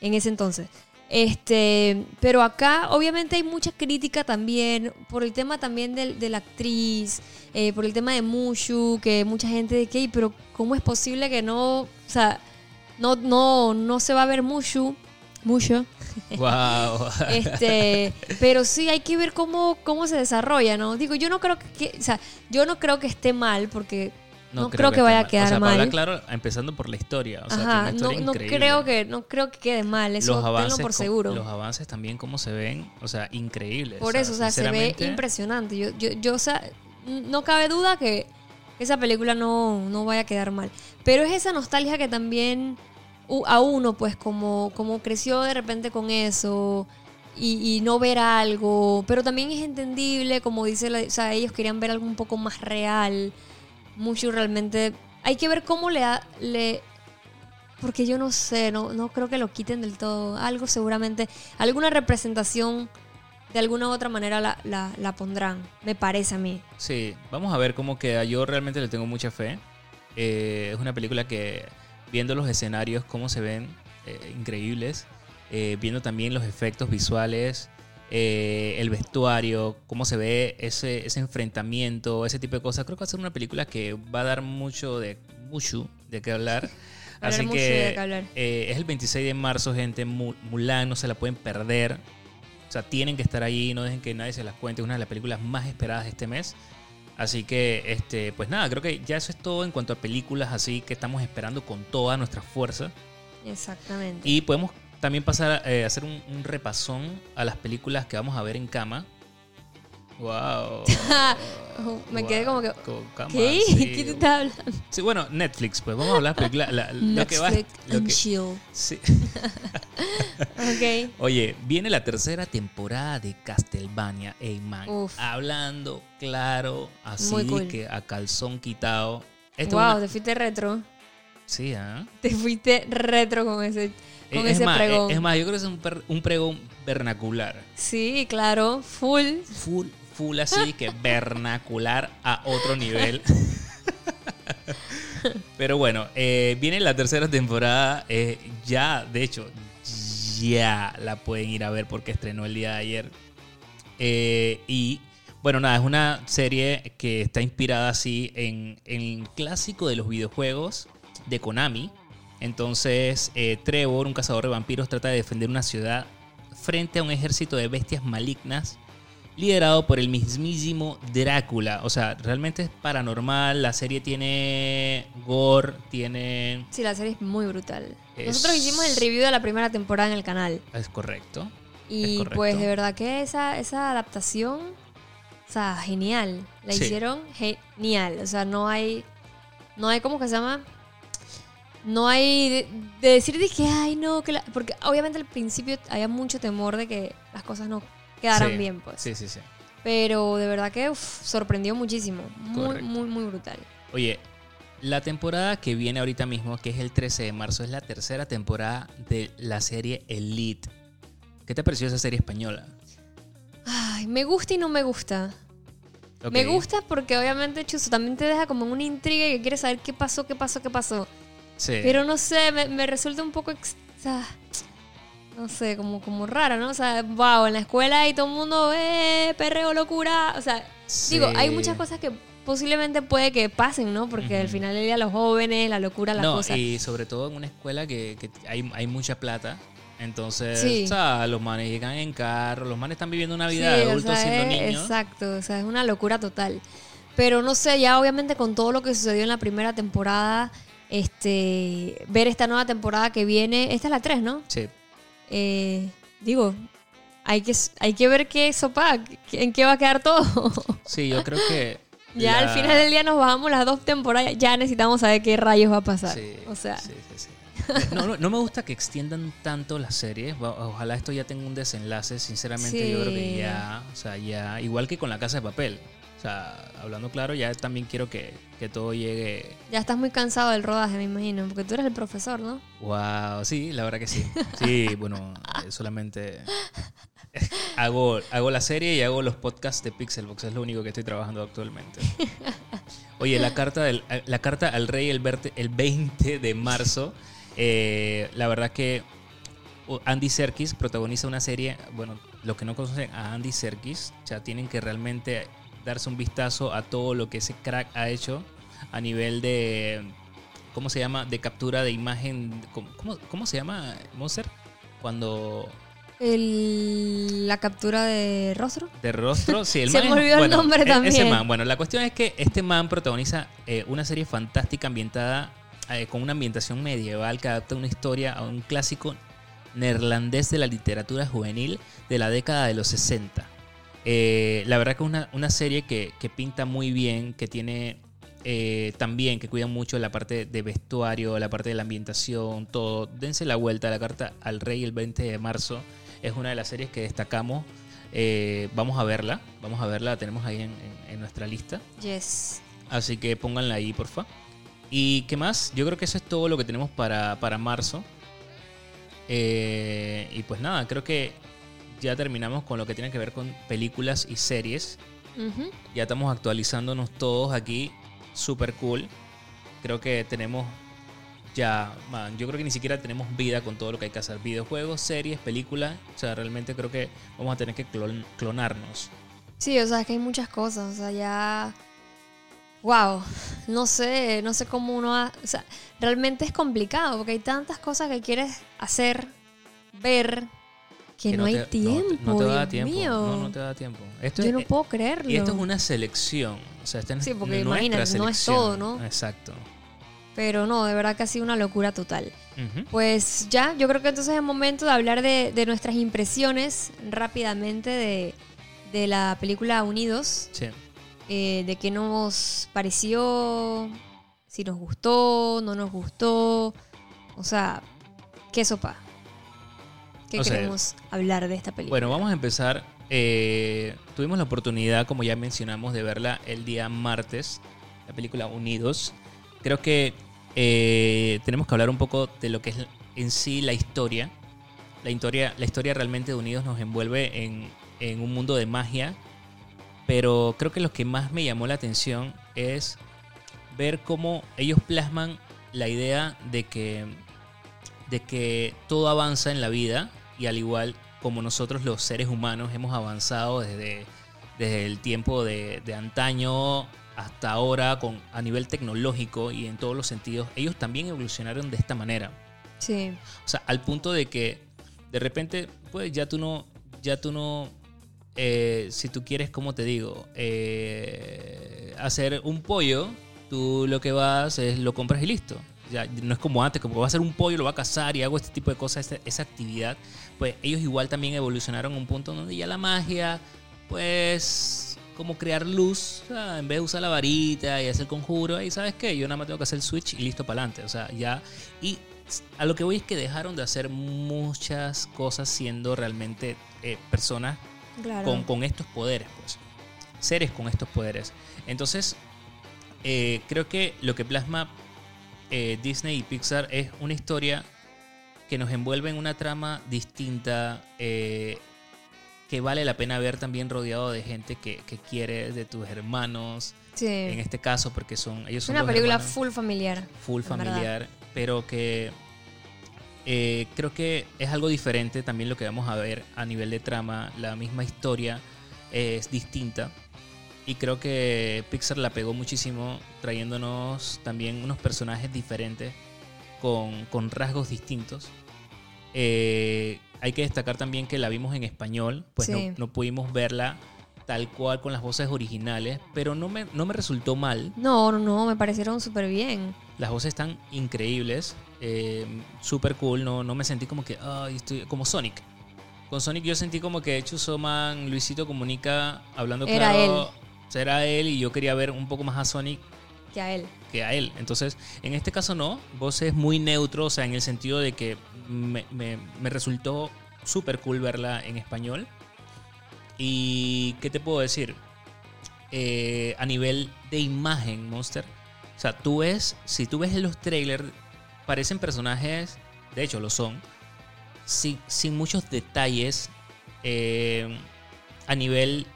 en ese entonces. Este, pero acá obviamente hay mucha crítica también por el tema también del- de, la actriz, eh, por el tema de Mushu, que mucha gente de que, pero ¿cómo es posible que no, o sea, no, no, no se va a ver Mushu? Mushu. Wow. Este, pero sí hay que ver cómo, cómo se desarrolla, ¿no? Digo, yo no creo que, o sea, yo no creo que esté mal porque no, creo, que, vaya a quedar o sea, para mal. hablar claro, empezando por la historia. O sea, Ajá, una no, historia no creo que no creo que quede mal, eso los avances, tenlo por seguro. Los avances también, como se ven, o sea, increíbles. por eso, o sea, se ve impresionante. Yo, yo, yo, o sea, no cabe duda que esa película no, no vaya a quedar mal. Pero es esa nostalgia que también a uno, pues, como, como creció de repente con eso y, no ver algo. Pero también es entendible, como dice, la- o sea, ellos querían ver algo un poco más real. Mucho realmente. Hay que ver cómo le, da- le porque yo no sé, no, no creo que lo quiten del todo. Algo seguramente, alguna representación de alguna u otra manera la, la, la pondrán, me parece a mí. Sí, vamos a ver cómo queda. Yo realmente le tengo mucha fe. Eh, es una película que, viendo los escenarios, cómo se ven, eh, increíbles. Eh, viendo también los efectos visuales, eh, el vestuario, cómo se ve ese, ese enfrentamiento, ese tipo de cosas. Creo que va a ser una película que va a dar mucho de mucho de qué hablar. Así que es el 26 de marzo, gente. Mu- Mulan, no se la pueden perder. O sea, tienen que estar ahí, no dejen que nadie se las cuente. Es una de las películas más esperadas de este mes. Así que, este, pues nada, creo que ya eso es todo en cuanto a películas así que estamos esperando con toda nuestra fuerza. Exactamente. Y podemos también pasar a eh, hacer un, un repasón a las películas que vamos a ver en cama. ¡Wow! Me quedé como que, ¿qué? sí. ¿Qué te está hablando? Sí, bueno, Netflix, pues vamos a hablar películas. la- lo que va, Netflix lo and que- chill. sí. Ok. Oye, viene la tercera temporada de Castlevania Eyman. Hablando claro, así cool. que a calzón quitado. Esto wow, es una- te fuiste retro. Sí, ¿ah? Te fuiste retro con ese, con es, ese más, pregón. es más, yo creo que es un, per- un pregón vernacular. Sí, claro, full. Full, full así que vernacular a otro nivel. Pero bueno, eh, viene la tercera temporada. eh, ya, de hecho, ya la pueden ir a ver porque estrenó el día de ayer. Eh, y bueno, nada, es una serie que está inspirada así en, en el clásico de los videojuegos de Konami. Entonces, Trevor, un cazador de vampiros, trata de defender una ciudad frente a un ejército de bestias malignas liderado por el mismísimo Drácula. O sea, realmente es paranormal. La serie tiene gore, tiene... Sí, la serie es muy brutal. Es- Nosotros hicimos el review de la primera temporada en el canal. Es correcto. Y correcto. pues de verdad que esa, esa adaptación, o sea, genial. La Sí. hicieron genial. O sea, no hay, no hay, ¿cómo que se llama? No hay de, de decir de que, ay, no, que la-", porque obviamente al principio había mucho temor de que las cosas no quedaran Sí, bien, pues. Sí, sí, sí. Pero de verdad que uf, sorprendió muchísimo. Muy, muy, muy brutal. Oye, la temporada que viene ahorita mismo, que es el 13 de marzo, es la tercera temporada de la serie Elite. ¿Qué te pareció esa serie española? Ay, me gusta y no me gusta. Me gusta porque obviamente Chuzo también te deja como una intriga y que quieres saber qué pasó, qué pasó, qué pasó. Sí. Pero no sé, me, me resulta un poco, ex- no sé, como, como rara, ¿no? O sea, wow, en la escuela y todo el mundo, eh, perreo, locura. O sea, digo, hay muchas cosas que posiblemente puede que pasen, ¿no? Porque al final del día los jóvenes, la locura, la no, y sobre todo en una escuela que, que hay, hay mucha plata. Entonces, Sí. o sea, los manes llegan en carro, los manes están viviendo una Sí, vida de o adultos sea, siendo es- niños. Exacto, o sea, es una locura total. Pero no sé, ya obviamente con todo lo que sucedió en la primera temporada, este, ver esta nueva temporada que viene, esta es la 3, ¿no? Sí. Eh, digo, hay que, hay que ver qué sopa, en qué va a quedar todo. Sí, yo creo que. ya la- al final del día nos bajamos las dos temporadas, ya necesitamos saber qué rayos va a pasar. Sí, o sea, sí, sí, sí. No, no, no me gusta que extiendan tanto las series. Ojalá esto ya tenga un desenlace. Sinceramente, yo creo que ya. O sea, ya. Igual que con la casa de papel. Sea, hablando claro, ya también quiero que, que todo llegue. Ya estás muy cansado del rodaje, me imagino, porque tú eres el profesor, ¿no? Wow, sí, la verdad que sí. Sí, bueno, eh, solamente hago, hago la serie y hago los podcasts de Pixelbox, es lo único que estoy trabajando actualmente. Oye, la carta, del, la carta al rey el, verte- el 20 de marzo, eh, la verdad que Andy Serkis protagoniza una serie, bueno, los que no conocen a Andy Serkis, ya tienen que realmente darse un vistazo a todo lo que ese crack ha hecho a nivel de, ¿cómo se llama? De captura de imagen, ¿cómo, cómo, cómo se llama, Monster? Cuando El- la captura de rostro. de rostro, sí, el Se man me es- olvidó el bueno, nombre e- Ese también. man, bueno, la cuestión es que este man protagoniza eh, una serie fantástica ambientada eh, con una ambientación medieval que adapta una historia a un clásico neerlandés de la literatura juvenil de la década de los 60. Eh, la verdad que es una, una serie que, que pinta muy bien, que tiene eh, también, que cuida mucho la parte de vestuario, la parte de la ambientación, todo. Dense la vuelta a la carta al rey el 20 de marzo. Es una de las series que destacamos. Eh, vamos a verla, vamos a verla, la tenemos ahí en, en- en nuestra lista. Yes. Así que pónganla ahí, porfa. ¿Y qué más? Yo creo que eso es todo lo que tenemos para, para marzo. Eh, y pues nada, creo que ya terminamos con lo que tiene que ver con películas y series. Ujú. Ya estamos actualizándonos todos aquí. Super cool. Creo que tenemos ya, man, yo creo que ni siquiera tenemos vida con todo lo que hay que hacer. Videojuegos, series, películas. O sea, realmente creo que vamos a tener que clon- clonarnos. Sí, o sea, es que hay muchas cosas, o sea, ya... Wow, no sé, no sé cómo uno... ha- O sea, realmente es complicado porque hay tantas cosas que quieres hacer, ver, que, no, hay te- tiempo, No, te va a dar tiempo. mío. No, no te da tiempo. Esto Yo es, no puedo creerlo. Y esto es una selección. O sea, esta Sí, porque imagínate, no es todo, ¿no? Exacto. Pero no, de verdad que ha sido una locura total. Pues ya, yo creo que entonces es momento de hablar de, de nuestras impresiones rápidamente de, de la película Unidos. Sí. eh, de qué nos pareció, si nos gustó, no nos gustó. O sea, qué sopa. ¿Qué O sea, queremos hablar de esta película? Bueno, vamos a empezar. Eh, tuvimos la oportunidad, como ya mencionamos, de verla el día martes, la película Unidos. Creo que eh, tenemos que hablar un poco de lo que es en sí la historia. La historia, la historia realmente de Unidos nos envuelve en, en un mundo de magia, pero creo que lo que más me llamó la atención es ver cómo ellos plasman la idea de que, de que todo avanza en la vida y al igual como nosotros los seres humanos hemos avanzado desde, desde el tiempo de, de antaño hasta ahora con, a nivel tecnológico y en todos los sentidos, ellos también evolucionaron de esta manera. sí, O sea, al punto de que de repente, pues ya tú no, ya tú no, eh, si tú quieres, como te digo, eh, hacer un pollo, tú lo que vas es lo compras y listo. Ya no es como antes, como voy a hacer un pollo, lo voy a cazar y hago este tipo de cosas, esa, esa actividad. Pues ellos igual también evolucionaron a un punto donde ya la magia, pues como crear luz, o sea, en vez de usar la varita y hacer conjuro, y sabes qué, yo nada más tengo que hacer el switch y listo para adelante. O sea, ya. Y a lo que voy es que dejaron de hacer muchas cosas siendo realmente eh, personas claro. con, con estos poderes, pues. Seres con estos poderes. Entonces, eh, creo que lo que plasma eh, Disney y Pixar es una historia que nos envuelve en una trama distinta, eh, que vale la pena ver también rodeado de gente que, que quiere, de tus hermanos, Sí. en este caso, porque son ellos son una dos película hermanos full familiar. full verdad. familiar, pero que eh, creo que es algo diferente también lo que vamos a ver a nivel de trama. La misma historia es distinta. Y creo que Pixar la pegó muchísimo trayéndonos también unos personajes diferentes con, con rasgos distintos. Eh, hay que destacar también que la vimos en español, pues Sí. no, no pudimos verla tal cual con las voces originales, pero no me, no me resultó mal. No, no, no, me parecieron súper bien. Las voces están increíbles, eh, súper cool. No, no me sentí como que, ay, estoy como Sonic. Con Sonic yo sentí como que Chusoman, Luisito Comunica, hablando Era claro, era él y yo quería ver un poco más a Sonic Que a él. que a él. Entonces, en este caso no, Voz es muy neutro, o sea, en el sentido de que me, me- me resultó súper cool verla en español. Y, ¿qué te puedo decir? Eh, a nivel de imagen, Monster. O sea, tú ves, si tú ves en los trailers, parecen personajes, de hecho lo son, sin, sin muchos detalles eh, a nivel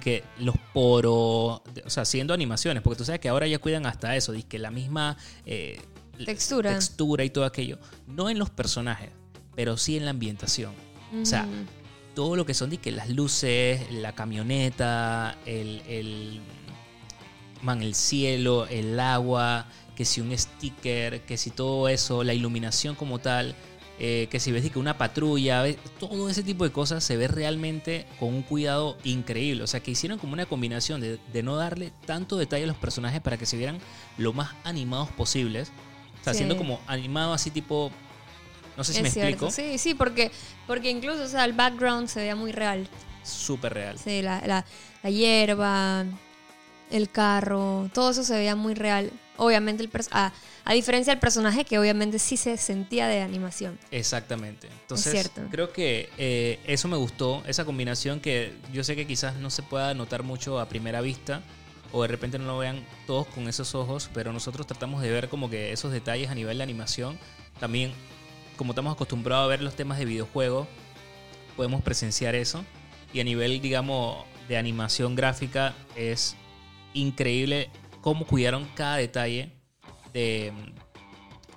que los poros, o sea, haciendo animaciones, porque tú sabes que ahora ya cuidan hasta eso, de que la misma eh, Textura. textura y todo aquello, no en los personajes, pero sí en la ambientación. O sea, todo lo que son de que las luces, la camioneta, el, el, man, el cielo, el agua, que si un sticker, que si todo eso, la iluminación como tal, eh, que si ves que una patrulla, ves- todo ese tipo de cosas se ve realmente con un cuidado increíble. O sea, que hicieron como una combinación de, de no darle tanto detalle a los personajes para que se vieran lo más animados posibles. O sea, Sí. siendo como animado así tipo... No sé si me cierto. explico. Sí, sí, porque, porque incluso, o sea, el background se veía muy real. Súper real. Sí, la, la, la hierba, el carro, todo eso se veía muy real. Obviamente, el a, a diferencia del personaje que obviamente sí se sentía de animación. Exactamente. Entonces, cierto. creo que eh, eso me gustó, esa combinación que yo sé que quizás no se pueda notar mucho a primera vista o de repente no lo vean todos con esos ojos, pero nosotros tratamos de ver como que esos detalles a nivel de animación. También, como estamos acostumbrados a ver los temas de videojuegos, podemos presenciar eso. Y a nivel, digamos, de animación gráfica, es increíble cómo cuidaron cada detalle de,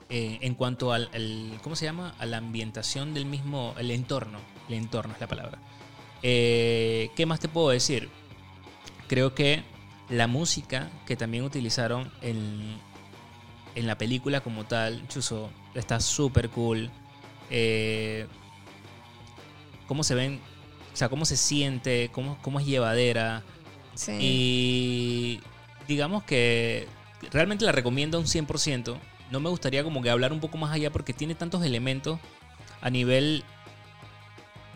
eh, en cuanto al, al- ¿cómo se llama? A la ambientación del mismo, el entorno. El entorno es la palabra. Eh, ¿Qué más te puedo decir? Creo que la música que también utilizaron en, en la película como tal, Chuso, está súper cool. Eh, cómo se ven, o sea, cómo se siente, cómo, cómo es llevadera. Sí. Y digamos que realmente la recomiendo un 100%. No me gustaría como que hablar un poco más allá porque tiene tantos elementos a nivel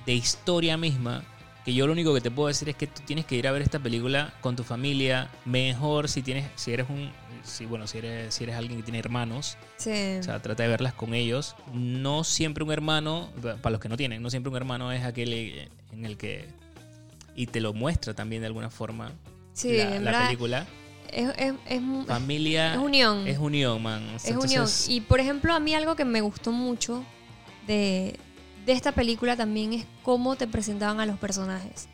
de historia misma que yo lo único que te puedo decir es que tú tienes que ir a ver esta película con tu familia, mejor si tienes si eres un si bueno, si eres si eres alguien que tiene hermanos, sí. o sea, trata de verlas con ellos. No siempre un hermano, para los que no tienen, no siempre un hermano es aquel en el que y te lo muestra también de alguna forma Sí, la, película. Es, es, es, Familia es unión. es unión, man. Es unión. Y por ejemplo, a mí algo que me gustó mucho de, de esta película también es cómo te presentaban a los personajes.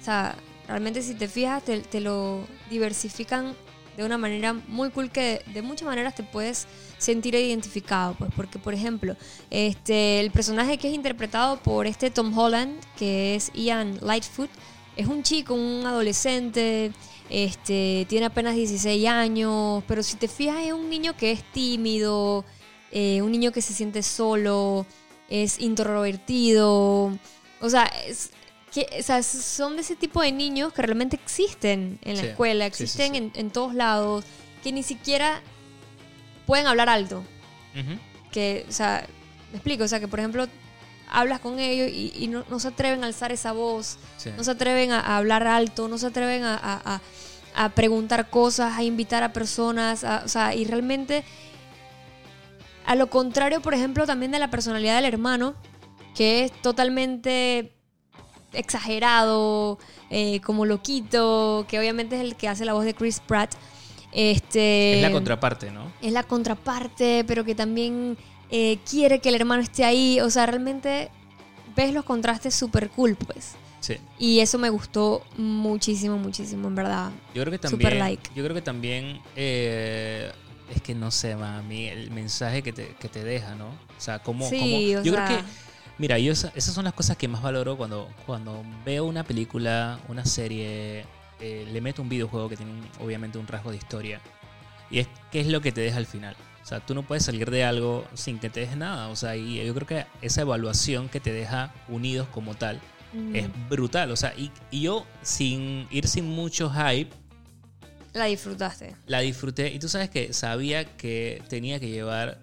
O sea, realmente si te fijas, te, te lo diversifican de una manera muy cool que de, de muchas maneras te puedes sentir identificado. Pues porque, por ejemplo, este, el personaje que es interpretado por este Tom Holland, que es Ian Lightfoot, es un chico, un adolescente, este, tiene apenas 16 años, pero si te fijas es un niño que es tímido, eh, un niño que se siente solo, es introvertido, o sea, es- que, o sea, son de ese tipo de niños que realmente existen en la Sí, escuela, sí, existen sí. En, en todos lados, que ni siquiera pueden hablar alto que, o sea, me explico, o sea, que por ejemplo hablas con ellos y, y no, no se atreven a alzar esa voz, Sí. no se atreven a, a hablar alto, no se atreven a, a- a- a preguntar cosas, a invitar a personas, o sea, y realmente, a lo contrario, por ejemplo, también de la personalidad del hermano, que es totalmente exagerado, eh, como loquito, que obviamente es el que hace la voz de Chris Pratt. Este, es la contraparte, ¿no? es la contraparte, pero que también eh, quiere que el hermano esté ahí. O sea, realmente ves los contrastes súper cool, pues. Sí. Y eso me gustó muchísimo, muchísimo, en verdad. Yo creo que Super también. like. Yo creo que también. eh, es que no sé, mami, el mensaje que te, que te deja, ¿no? O sea, cómo. Sí, cómo- o yo sea- creo que. Mira, yo esas son las cosas que más valoro cuando, cuando veo una película, una serie, eh, le meto un videojuego que tiene un- obviamente un rasgo de historia. Y es qué es lo que te deja al final. O sea, tú no puedes salir de algo sin que te deje nada. O sea, y yo creo que esa evaluación que te deja unidos como tal mm, es brutal. O sea, y, y yo sin ir sin mucho hype, la disfrutaste. la disfruté. Y tú sabes que sabía que tenía que llevar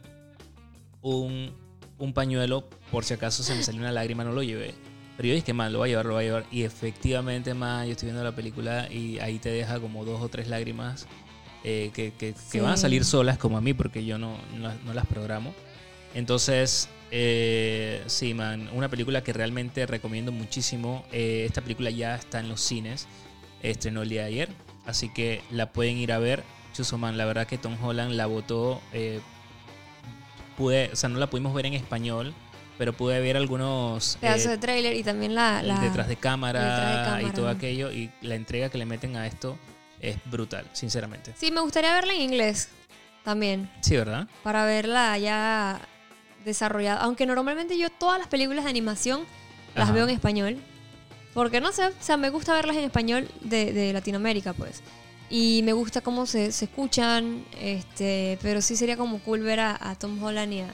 un, un pañuelo por si acaso se me salió una lágrima, no lo llevé. Pero yo dije, man, lo voy a llevar, lo voy a llevar. Y efectivamente, man, yo estoy viendo la película y ahí te deja como dos o tres lágrimas. Eh, que, que- que van a salir solas como a mí porque yo no, no, no las programo. Entonces, eh, sí, man, una película que realmente recomiendo muchísimo. Eh, esta película ya está en los cines, estrenó el día de ayer, así que la pueden ir a ver. Chuso, man, la verdad que Tom Holland la votó. eh, pude, o sea, no la pudimos ver en español, pero pude ver algunos Pedazos eh, de trailer y también la... detrás de cámara, detrás de y todo aquello y la entrega que le meten a esto es brutal, sinceramente. Sí, me gustaría verla en inglés también, Sí, ¿verdad? para verla ya desarrollada. Aunque normalmente yo todas las películas de animación las Ajá. veo en español. Porque no sé, o sea, me gusta verlas en español de, de Latinoamérica, pues. Y me gusta cómo se, se escuchan, este, pero sí sería como cool ver a, a Tom Holland y a,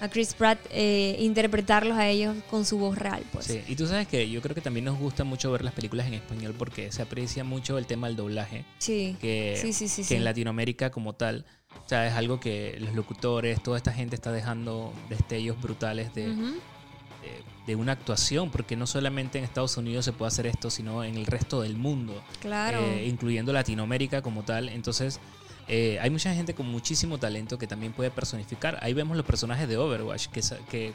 a Chris Pratt eh, interpretarlos a ellos con su voz real, pues. Sí, y tú sabes que yo creo que también nos gusta mucho ver las películas en español porque se aprecia mucho el tema del doblaje, Sí, que, sí, sí, sí. que en Latinoamérica como tal, o sea, es algo que los locutores, toda esta gente está dejando destellos brutales de, Ujú. de, de una actuación, porque no solamente en Estados Unidos se puede hacer esto, sino en el resto del mundo. Claro. eh, incluyendo Latinoamérica como tal. Entonces, eh, hay mucha gente con muchísimo talento que también puede personificar. Ahí vemos los personajes de Overwatch, que, que,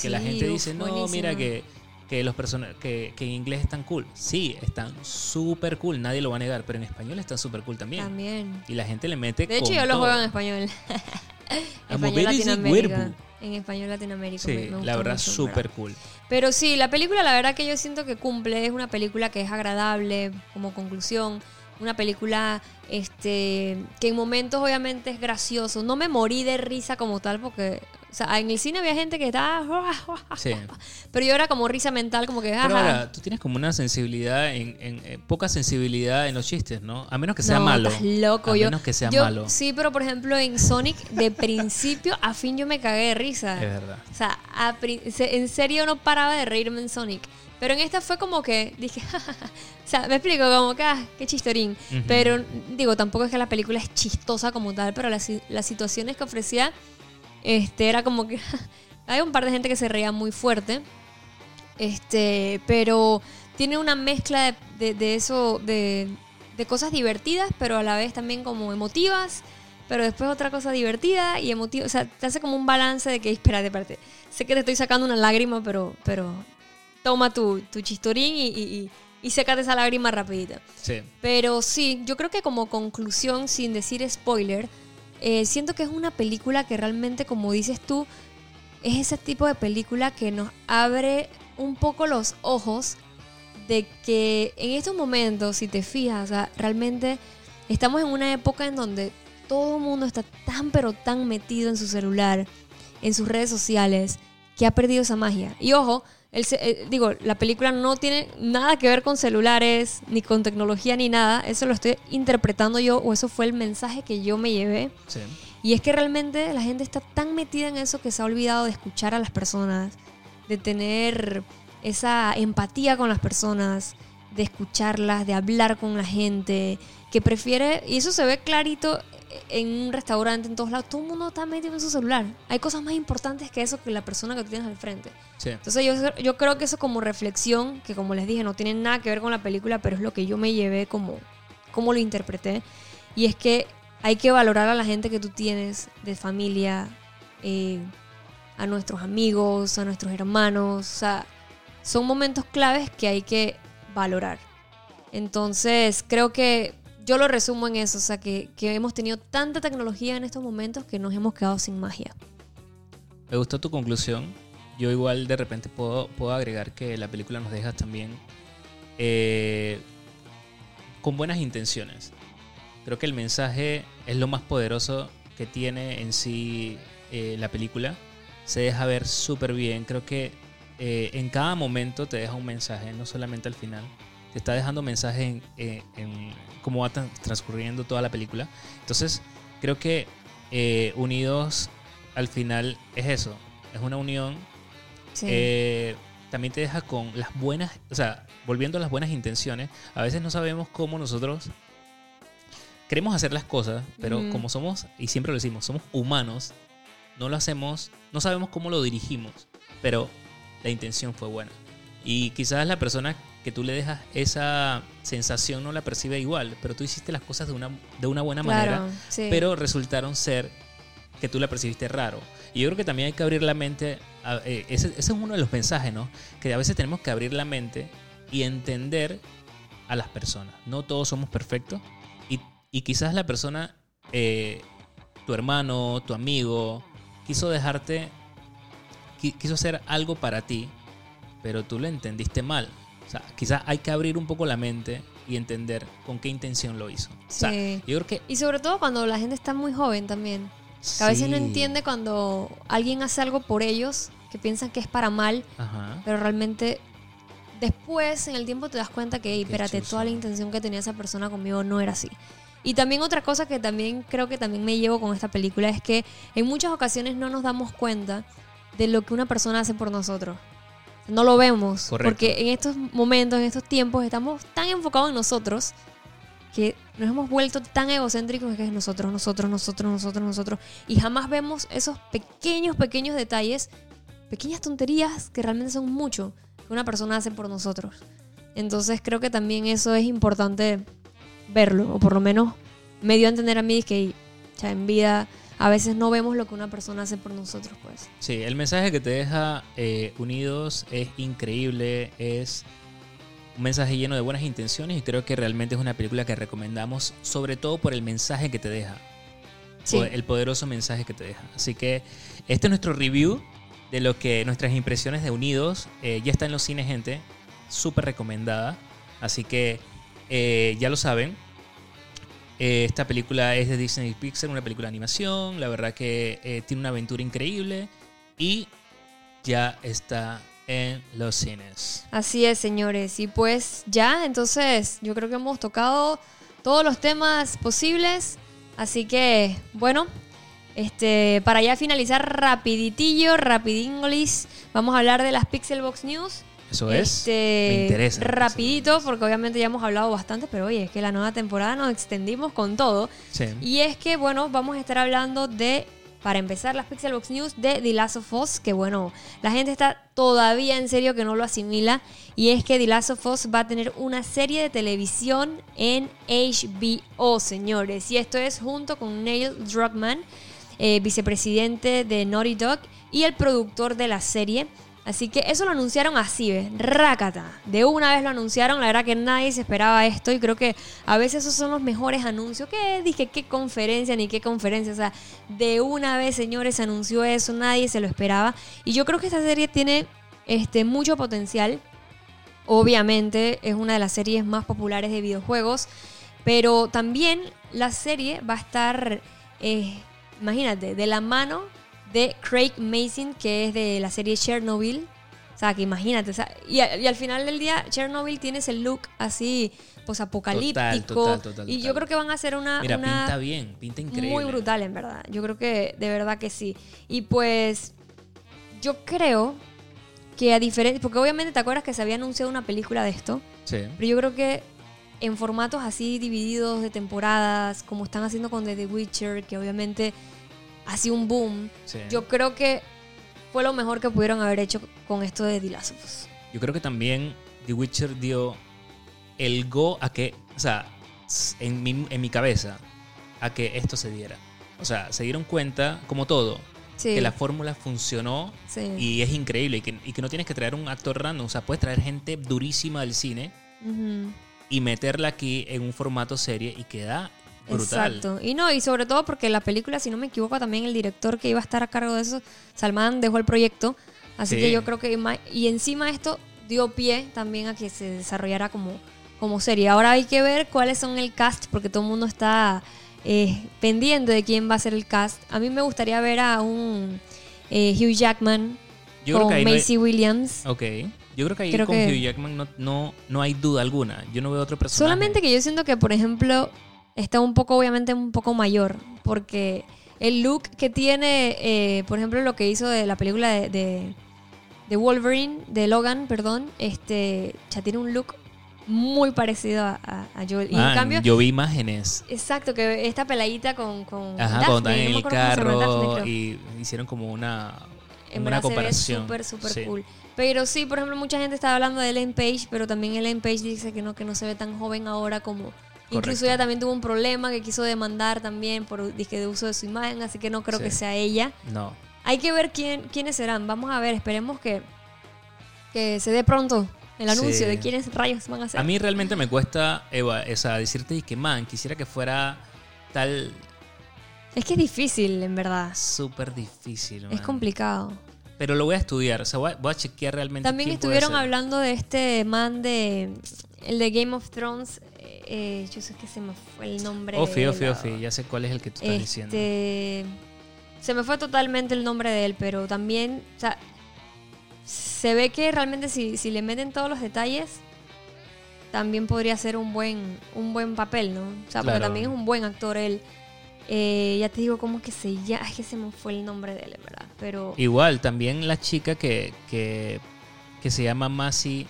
que la gente uf, dice, no, buenísimo. mira que, que los persona que, que en inglés están cool. Sí, están súper cool, nadie lo va a negar, pero en español están súper cool también. También. Y la gente le mete De hecho, con yo lo juego en español. Español Latinoamérica. En español Latinoamérica. Sí, me- me la verdad, súper cool. Pero sí, la película, la verdad que yo siento que cumple. Es una película que es agradable como conclusión. Una película este, que en momentos obviamente es gracioso. No me morí de risa como tal porque... O sea, en el cine había gente que estaba... Sí. Pero yo era como risa mental, como que... Pero ahora, tú tienes como una sensibilidad, en, en- eh, poca sensibilidad en los chistes, ¿no? A menos que sea no, malo. estás loco. A yo, menos que sea yo- malo. Sí, pero por ejemplo en Sonic, de principio a fin yo me cagué de risa. Es verdad. O sea, a en serio no paraba de reírme en Sonic. Pero en esta fue como que dije, o sea, me explico, como que, ah, qué chistorín. Ujú. Pero digo, tampoco es que la película es chistosa como tal, pero las, las situaciones que ofrecía, este, era como que hay un par de gente que se reía muy fuerte. Este, pero tiene una mezcla de, de- de eso, de, de cosas divertidas, pero a la vez también como emotivas. Pero después otra cosa divertida y emotiva. O sea, te hace como un balance de que, espérate, espérate. Sé que te estoy sacando una lágrima, pero, pero toma tu, tu chistorín y, y, y, sécate esa lágrima rapidita. Sí. Pero sí, yo creo que como conclusión, sin decir spoiler, eh, siento que es una película que realmente, como dices tú, es ese tipo de película que nos abre un poco los ojos de que en estos momentos, si te fijas, o sea, realmente estamos en una época en donde todo el mundo está tan pero tan metido en su celular, en sus redes sociales, que ha perdido esa magia. Y ojo, el eh, digo, la película no tiene nada que ver con celulares, ni con tecnología, ni nada. Eso lo estoy interpretando yo, o eso fue el mensaje que yo me llevé. Sí. Y es que realmente la gente está tan metida en eso que se ha olvidado de escuchar a las personas, de tener esa empatía con las personas, de escucharlas, de hablar con la gente, que prefiere, y eso se ve clarito en un restaurante, en todos lados, todo el mundo está metido en su celular. Hay cosas más importantes que eso que la persona que tú tienes al frente. Sí. Entonces yo, yo creo que eso como reflexión, que como les dije, no tiene nada que ver con la película, pero es lo que yo me llevé como, como lo interpreté. Y es que hay que valorar a la gente que tú tienes de familia, eh, a nuestros amigos, a nuestros hermanos. O sea, son momentos claves que hay que valorar. Entonces, creo que yo lo resumo en eso, o sea, que, hemos tenido tanta tecnología en estos momentos que nos hemos quedado sin magia. Me gustó tu conclusión. Yo igual de repente puedo, puedo agregar que la película nos deja también eh, con buenas intenciones. Creo que el mensaje es lo más poderoso que tiene en sí eh, la película. Se deja ver súper bien. Creo que eh, en cada momento te deja un mensaje, no solamente al final. Te está dejando mensajes en, eh, en cómo va tran- transcurriendo toda la película. Entonces, creo que eh, Unidos al final es eso. Es una unión Sí. eh, también te deja con las buenas, o sea, volviendo a las buenas intenciones, a veces no sabemos cómo nosotros queremos hacer las cosas, pero como somos, y siempre lo decimos, somos humanos, no lo hacemos, no sabemos cómo lo dirigimos, pero la intención fue buena. Y quizás la persona que tú le dejas esa sensación, no la percibe igual, pero tú hiciste las cosas de una, de una buena Claro, manera, sí. pero resultaron ser que tú la percibiste raro. Y yo creo que también hay que abrir la mente, a- eh, ese, ese es uno de los mensajes, ¿no? Que a veces tenemos que abrir la mente y entender a las personas. No todos somos perfectos y, y quizás la persona, eh, tu hermano, tu amigo, quiso dejarte, qui- quiso hacer algo para ti, pero tú lo entendiste mal. Sea, quizás hay que abrir un poco la mente y entender con qué intención lo hizo. O sea, Sí. yo creo que... Y sobre todo cuando la gente está muy joven también. Que a veces no sí. entiende cuando alguien hace algo por ellos, que piensan que es para mal, Ajá. pero realmente después en el tiempo te das cuenta que, "Ey, espérate, toda la intención que tenía esa persona conmigo no era así. Y también otra cosa que también creo que también me llevo con esta película es que en muchas ocasiones no nos damos cuenta de lo que una persona hace por nosotros. No lo vemos. Correcto. Porque en estos momentos, en estos tiempos, estamos tan enfocados en nosotros que nos hemos vuelto tan egocéntricos que es nosotros, nosotros, nosotros, nosotros, nosotros. Y jamás vemos esos pequeños, pequeños detalles, pequeñas tonterías que realmente son mucho que una persona hace por nosotros. Entonces creo que también eso es importante verlo, o por lo menos me dio a entender a mí que sea, en vida a veces no vemos lo que una persona hace por nosotros, pues. Sí, el mensaje que te deja eh, Unidos es increíble, es un mensaje lleno de buenas intenciones y creo que realmente es una película que recomendamos, sobre todo por el mensaje que te deja, Sí. el poderoso mensaje que te deja. Así que este es nuestro review de lo que nuestras impresiones de Unidos eh, ya está en los cines, gente, súper recomendada. Así que eh, ya lo saben. Eh, esta película es de Disney Pixar, una película de animación. La verdad que eh, tiene una aventura increíble y ya está en los cines. Así es, señores. Y pues ya, entonces yo creo que hemos tocado todos los temas posibles. Así que, bueno, este, para ya finalizar rapiditillo, rapidingolis, vamos a hablar de las Pixelbox News. Eso es. Este, me interesa. Rapidito, porque obviamente ya hemos hablado bastante, pero oye, es que la nueva temporada nos extendimos con todo. Sí. Y es que, bueno, vamos a estar hablando de, para empezar, las Pixelbox News de The Last of Us, que bueno, la gente está todavía en serio que no lo asimila. Y es que The Last of Us va a tener una serie de televisión en HBO, señores. Y esto es junto con Neil Druckmann, eh, vicepresidente de Naughty Dog y el productor de la serie. Así que eso lo anunciaron así, ¿ves? Rácata. De una vez lo anunciaron. La verdad que nadie se esperaba esto. Y creo que a veces esos son los mejores anuncios. ¿Qué? Dije, ¿qué conferencia? Ni qué conferencia. O sea, de una vez, señores, se anunció eso. Nadie se lo esperaba. Y yo creo que esta serie tiene este, mucho potencial. Obviamente es una de las series más populares de videojuegos. Pero también la serie va a estar, eh, imagínate, de la mano de Craig Mason, que es de la serie Chernobyl. O sea, que imagínate. o sea, y, a- y al final del día, Chernobyl tiene ese look así, pues apocalíptico. Total, total, y yo total. creo que van a hacer una, Mira, una- pinta bien, pinta increíble. muy brutal, en verdad. Yo creo que de verdad que sí. Y pues, yo creo que a diferencia. Porque obviamente te acuerdas que se había anunciado una película de esto. Sí. Pero yo creo que en formatos así divididos de temporadas, como están haciendo con The, The Witcher, que obviamente sido un boom, sí. yo creo que fue lo mejor que pudieron haber hecho con esto de The Last of Us. Yo creo que también The Witcher dio el go a que, o sea, en mi, en mi cabeza, a que esto se diera. O sea, se dieron cuenta, como todo, Sí. que la fórmula funcionó sí. y es increíble y que, y que no tienes que traer un actor random, o sea, puedes traer gente durísima del cine y meterla aquí en un formato serie y queda brutal. Exacto. Y no, y sobre todo porque la película, si no me equivoco, también el director que iba a estar a cargo de eso, Salman, dejó el proyecto. Así Sí. que yo creo que... Y encima esto dio pie también a que se desarrollara como, como serie. Ahora hay que ver cuáles son el cast, porque todo el mundo está eh, pendiente de quién va a ser el cast. A mí me gustaría ver a un eh, Hugh Jackman Yo creo con que ahí no hay- Macy Williams. Ok. Yo creo que ahí Creo con que- Hugh Jackman no, no, no hay duda alguna. Yo no veo otro personaje. Solamente que yo siento que, por ejemplo, está un poco, obviamente, un poco mayor. Porque el look que tiene, eh, por ejemplo, lo que hizo de la película de, de, de Wolverine, de Logan, perdón, este, ya tiene un look muy parecido a, a- a Joel. Y en Man, cambio, yo vi imágenes. exacto, que esta peladita con, con Ajá, Daphne, no en me el Daphne, carro creo. y hicieron como una en Una comparación, súper, súper sí. cool. Pero sí, por ejemplo, mucha gente está hablando de Ellen Page, pero también Ellen Page dice que no, que no se ve tan joven ahora como... Incluso ella también tuvo un problema que quiso demandar también por disque de uso de su imagen, así que no creo Sí. que sea ella. No. Hay que ver quién, quiénes serán. Vamos a ver, esperemos que, que se dé pronto el anuncio Sí. de quiénes rayos van a ser. A mí realmente me cuesta, Eva, esa, decirte y que, man, quisiera que fuera tal Es que es difícil, en verdad. súper difícil. Es man. complicado. Pero lo voy a estudiar, o sea, voy a, voy a chequear realmente. También quién puede estuvieron ser. hablando de este man de. El de Game of Thrones. Eh, yo sé que se me fue el nombre. Ofi, Ofi, la- Ofi, ya sé cuál es el que tú estás diciendo. Este. Se me fue totalmente el nombre de él, pero también. O sea, se ve que realmente si, si le meten todos los detalles. También podría ser un buen, un buen papel, ¿no? O sea, porque Claro. también es un buen actor él. Eh, ya te digo cómo es que se llama. Es que se me fue el nombre de él, verdad. Pero. Igual, también la chica que, que, que se llama Macy.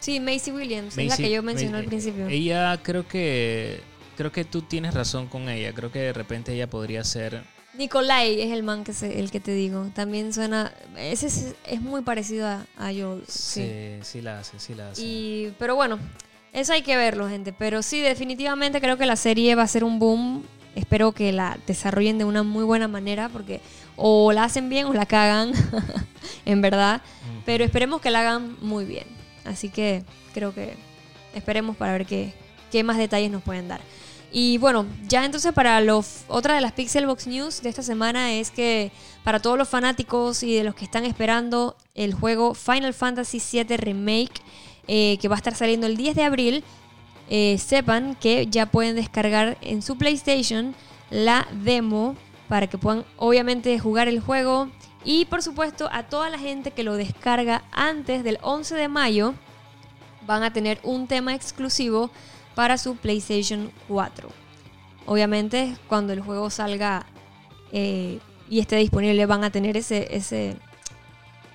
Sí, Macy Williams, es la Macy- que yo mencioné Macy- al principio. Ella creo que. Creo que tú tienes razón con ella. Creo que de repente ella podría ser. Nikolai es el man que se, el que te digo. También suena. Ese es, es muy parecido a, a Joel. Sí. Sí, sí la hace, sí la hace. Y, pero bueno, eso hay que verlo, gente. Pero sí, definitivamente creo que la serie va a ser un boom. Espero que la desarrollen de una muy buena manera porque o la hacen bien o la cagan, en verdad. Pero esperemos que la hagan muy bien. Así que creo que esperemos para ver qué, qué más detalles nos pueden dar. Y bueno, ya entonces para los otra de las Pixelbox News de esta semana es que para todos los fanáticos y de los que están esperando el juego Final Fantasy VII Remake, eh, que va a estar saliendo el 10 de abril, eh, sepan que ya pueden descargar en su PlayStation la demo para que puedan obviamente jugar el juego. Y por supuesto a toda la gente que lo descarga antes del 11 de mayo van a tener un tema exclusivo para su PlayStation 4. Obviamente cuando el juego salga eh, y esté disponible van a tener ese, ese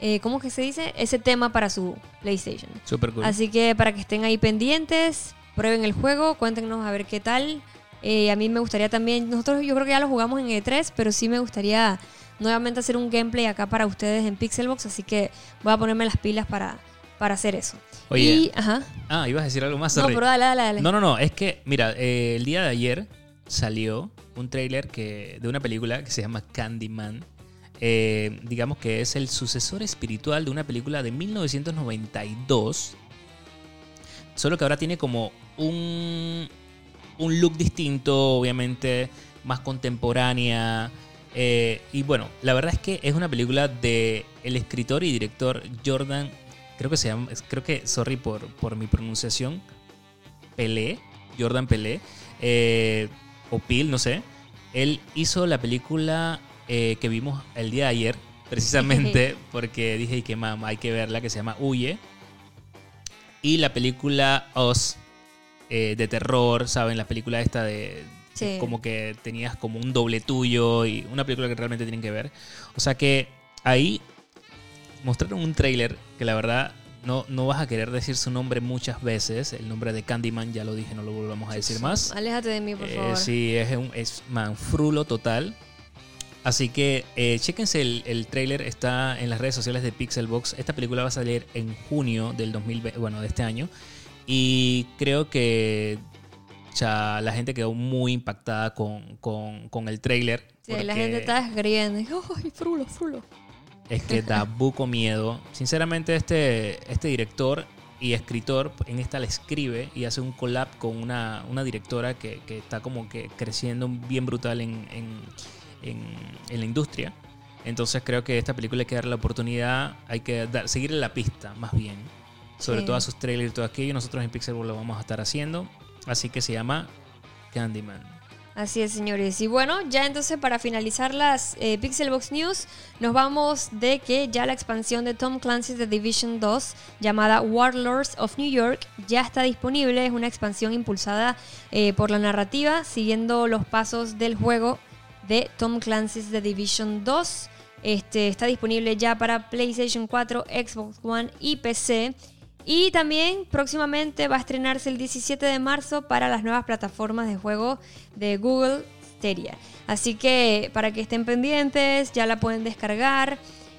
eh, ¿cómo que se dice? Ese tema para su PlayStation. Súper cool. Así que para que estén ahí pendientes, prueben el juego, cuéntenos a ver qué tal. Eh, a mí me gustaría también, nosotros yo creo que ya lo jugamos en E3, pero sí me gustaría nuevamente hacer un gameplay acá para ustedes en Pixelbox, así que voy a ponerme las pilas para, para hacer eso. Oye. Y, ajá. Ah, ibas a decir algo más, No, pero dale, dale, dale. No, no, no, es que, mira, eh, el día de ayer salió un tráiler que, de una película que se llama Candyman. Eh, digamos que es el sucesor espiritual de una película de 1992. Solo que ahora tiene como un, un look distinto, obviamente, más contemporánea. Eh, y bueno, la verdad es que es una película de el escritor y director Jordan, creo que se llama, creo que, sorry por, por mi pronunciación, Pelé, Jordan Pelé, eh, o Pil, no sé. Él hizo la película eh, que vimos el día de ayer, precisamente porque dije que mamá, hay que verla, que se llama Huye. Y la película eh, de terror, ¿saben? La película esta de, Sí. como que tenías como un doble tuyo y una película que realmente tienen que ver. O sea que ahí mostraron un tráiler que la verdad no, no vas a querer decir su nombre muchas veces. El nombre de Candyman ya lo dije, no lo volvamos a decir más. Aléjate de mí, por Eh, favor. sí, es un es manfrulo total. Así que eh, chéquense el, el tráiler, está en las redes sociales de Pixelbox. Esta película va a salir en junio del 2020, bueno, de este año. Y creo que ya la gente quedó muy impactada con, con- con el tráiler. Sí, la gente está escribiendo. ¡Ay, frulo, frulo! Es que da buco miedo. Sinceramente, este, este director y escritor en esta le escribe y hace un collab con una, una directora que, que está como que creciendo bien brutal en, en, en- en la industria. Entonces creo que esta película hay que darle la oportunidad, hay que dar- seguirle la pista más bien. Sobre Sí. todos sus trailers y todo aquello. Nosotros en Pixelbook lo vamos a estar haciendo. Así que se llama Candyman. Así es, señores. Y bueno, ya entonces para finalizar las eh, Pixelbox News, nos vamos de que ya la expansión de Tom Clancy's The Division 2, llamada Warlords of New York, ya está disponible. Es una expansión impulsada eh, por la narrativa, siguiendo los pasos del juego de Tom Clancy's The Division 2. Este, está disponible ya para PlayStation 4, Xbox One y PC. Y también próximamente va a estrenarse el 17 de marzo para las nuevas plataformas de juego de Google Stadia. Así que para que estén pendientes, ya la pueden descargar.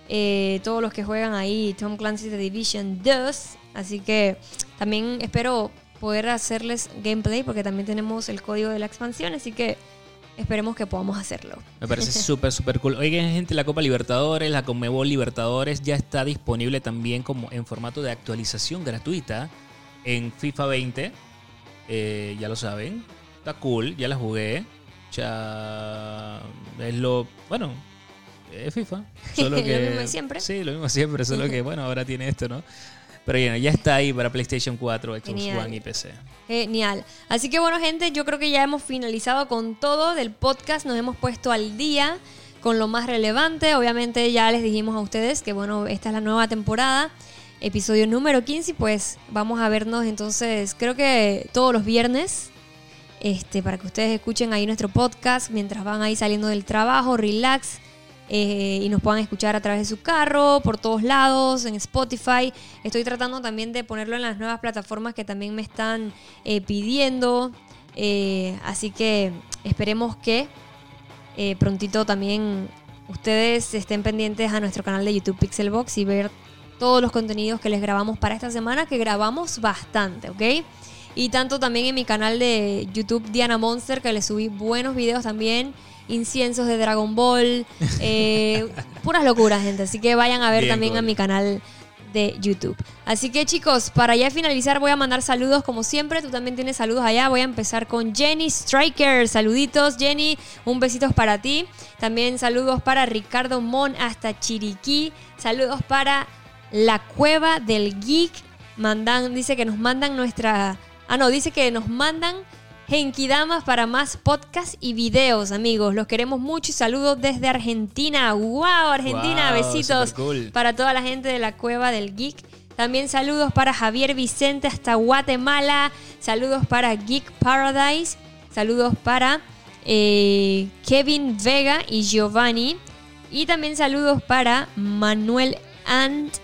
eh, todos los que juegan ahí Tom Clancy's The Division 2. Así que también espero poder hacerles gameplay porque también tenemos el código de la expansión, así que esperemos que podamos hacerlo. Me parece súper, súper cool. Oigan, gente, la Copa Libertadores, la Conmebol Libertadores ya está disponible también como en formato de actualización gratuita en FIFA 20. Eh, ya lo saben. Está cool, ya la jugué. Ya es lo... Bueno, es FIFA. Solo que, lo mismo siempre. Sí, lo mismo siempre, solo que bueno, ahora tiene esto, ¿no? Pero bueno, ya está ahí para PlayStation 4, Xbox Genial. One y PC. Genial. Así que bueno, gente, yo creo que ya hemos finalizado con todo del podcast. Nos hemos puesto al día con lo más relevante. Obviamente ya les dijimos a ustedes que bueno, esta es la nueva temporada. Episodio número 15 y pues vamos a vernos entonces, creo que todos los viernes. Este, para que ustedes escuchen ahí nuestro podcast mientras van ahí saliendo del trabajo, relax, eh, y nos puedan escuchar a través de su carro, por todos lados, en Spotify. Estoy tratando también de ponerlo en las nuevas plataformas que también me están eh, pidiendo. Eh, así que esperemos que prontito también ustedes estén pendientes a nuestro canal de YouTube Pixelbox y ver todos los contenidos que les grabamos para esta semana, que grabamos bastante, ¿ok? Y tanto también en mi canal de YouTube Diana Monster, que les subí buenos videos también inciensos de Dragon Ball, eh, puras locuras, gente. Así que vayan a ver Bien, también a mi canal de YouTube. Así que chicos, para ya finalizar voy a mandar saludos como siempre. Tú también tienes saludos allá. Voy a empezar con Jenny Striker. Saluditos Jenny, un besito para ti. También saludos para Ricardo Mon hasta Chiriquí. Saludos para La Cueva del Geek. Mandan, dice que nos mandan nuestra... Ah, no, dice que nos mandan Genkidamas para más podcasts y videos, amigos. Los queremos mucho y saludos desde Argentina. ¡Wow! Argentina, Wow, besitos para toda la gente de la Cueva del Geek. También saludos para Javier Vicente hasta Guatemala. Saludos para Geek Paradise. Saludos para eh, Kevin Vega y Giovanni. Y también saludos para Manuel Ant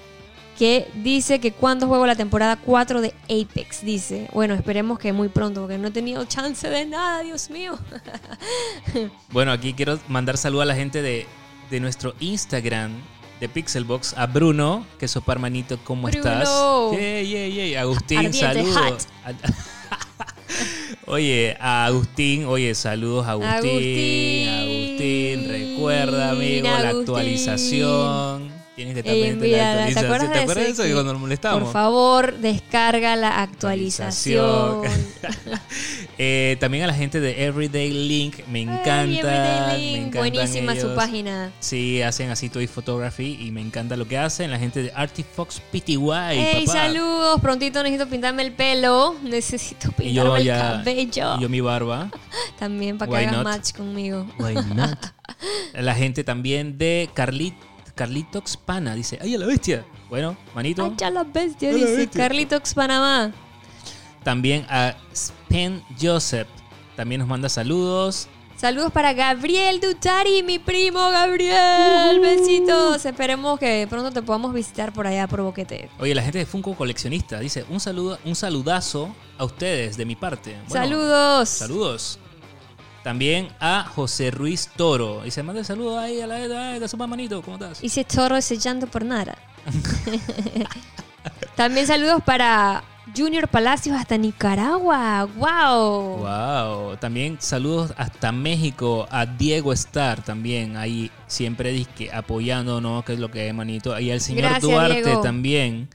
que dice que cuando juego la temporada 4 de Apex, dice. Bueno, esperemos que muy pronto, porque no he tenido chance de nada, Dios mío. Bueno, aquí quiero mandar saludo a la gente de, de nuestro Instagram de Pixelbox, a Bruno, que es sopa hermanito, ¿cómo Bruno. estás? Yay, yay, yay. Agustín, saludos. Oye, a Agustín, oye, saludos a Agustín. Agustín. Agustín, recuerda, amigo, la actualización. Tienes que estar Ey, pendiente de la ¿te acuerdas ¿Te de acuerdas de ese eso? Que que- cuando nos molestamos. Por favor, descarga la actualización. Eh, también a la gente de Everyday Link, me encanta. Ay, Everyday me Link, encantan Buenísima su página. Sí, hacen así toy photography y me encanta lo que hacen. La gente de Artifox PTY, Hey, papá. saludos. Prontito necesito pintarme el pelo. Necesito Y yo pintarme el ya, cabello. y yo mi barba. También para que hagas match conmigo. Why not? La gente también de Carlit, Carlitox Pana dice, ¡ay, a la bestia! Bueno, manito. Ay, ya la bestia, Ay, la dice bestia. Carlitox Panamá. También a Spen Joseph. También nos manda saludos. Saludos para Gabriel Dutari, mi primo Gabriel. Uh. Besitos. Esperemos que pronto te podamos visitar por allá por Boquete. Oye, la gente de Funko Coleccionista dice, un saludo, un saludazo a ustedes de mi parte. Bueno, Saludos. Saludos. También a José Ruiz Toro. Y se manda el saludo ahí a la de, de su manito. ¿Cómo estás? Y se toro sellando por nada. También saludos para Junior Palacios hasta Nicaragua. ¡Wow! Wow. También saludos hasta México a Diego Star también. Ahí siempre disque apoyándonos, que es lo que es, manito. Y al señor Gracias, Duarte Diego. también.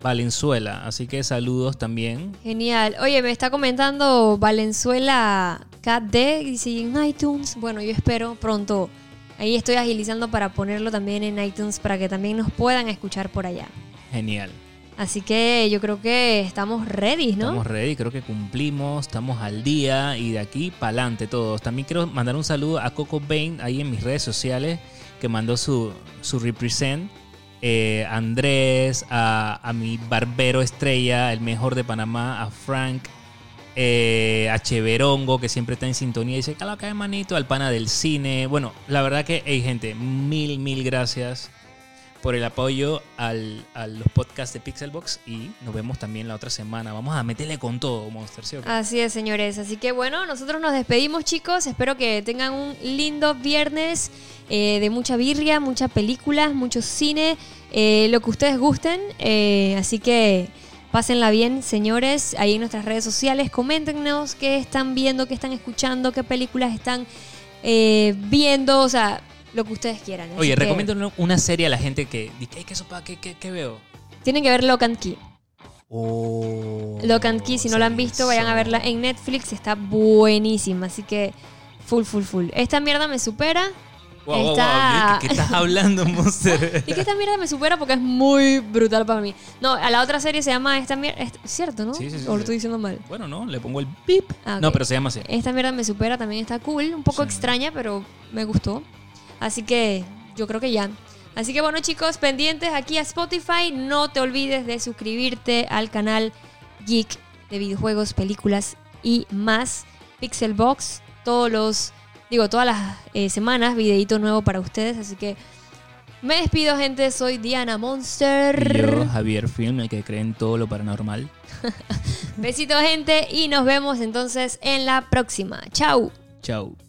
Valenzuela. Así que saludos también. Genial. Oye, me está comentando Valenzuela KD. Dice en iTunes. Bueno, yo espero pronto. Ahí estoy agilizando para ponerlo también en iTunes para que también nos puedan escuchar por allá. Genial. Así que yo creo que estamos ready, ¿no? Estamos ready, creo que cumplimos, estamos al día y de aquí para adelante todos. También quiero mandar un saludo a Coco Bain ahí en mis redes sociales que mandó su, su represent. Eh, Andrés, a, a mi barbero estrella, el mejor de Panamá, a Frank, eh, a Cheverongo, que siempre está en sintonía y dice, cala cae manito, al pana del cine. Bueno, la verdad que, hey gente, mil, mil gracias por el apoyo al, a los podcasts de Pixelbox y nos vemos también la otra semana. Vamos a meterle con todo, Monster, ¿sí? Así es, señores. Así que bueno, nosotros nos despedimos, chicos. Espero que tengan un lindo viernes eh, de mucha birria, muchas películas, mucho cine, eh, lo que ustedes gusten. Eh, así que pásenla bien, señores. Ahí en nuestras redes sociales, coméntenos qué están viendo, qué están escuchando, qué películas están eh, viendo. O sea, lo que ustedes quieran. Oye, que recomiendo una serie a la gente que dice, "Ey, ¿qué, sopa? ¿Qué, qué, qué veo? Tienen que ver Lock and Key. Oh, Lock and Key, si no la han visto, vayan a verla en Netflix. Está buenísima. Así que full, full, full. Esta mierda me supera. Wow, wow, ¿Qué, qué estás hablando, Monster? Y que esta mierda me supera porque es muy brutal para mí. No, a la otra serie se llama esta mierda. es ¿Cierto, no? Sí, sí, sí, o lo sí. estoy diciendo mal. bueno, no, le pongo el pip. Ah. No, pero se llama así. Esta mierda me supera también está cool. Un poco Sí. extraña, pero me gustó. Así que yo creo que ya. Así que bueno, chicos, pendientes aquí a Spotify. No te olvides de suscribirte al canal Geek de videojuegos, películas y más. Pixelbox. Todos los. Digo, todas las eh, semanas, videito nuevo para ustedes. Así que me despido, gente. Soy Diana Monster. Y yo, Javier Film, el que cree en todo lo paranormal. Besitos, gente. Y nos vemos entonces en la próxima. Chau. Chao.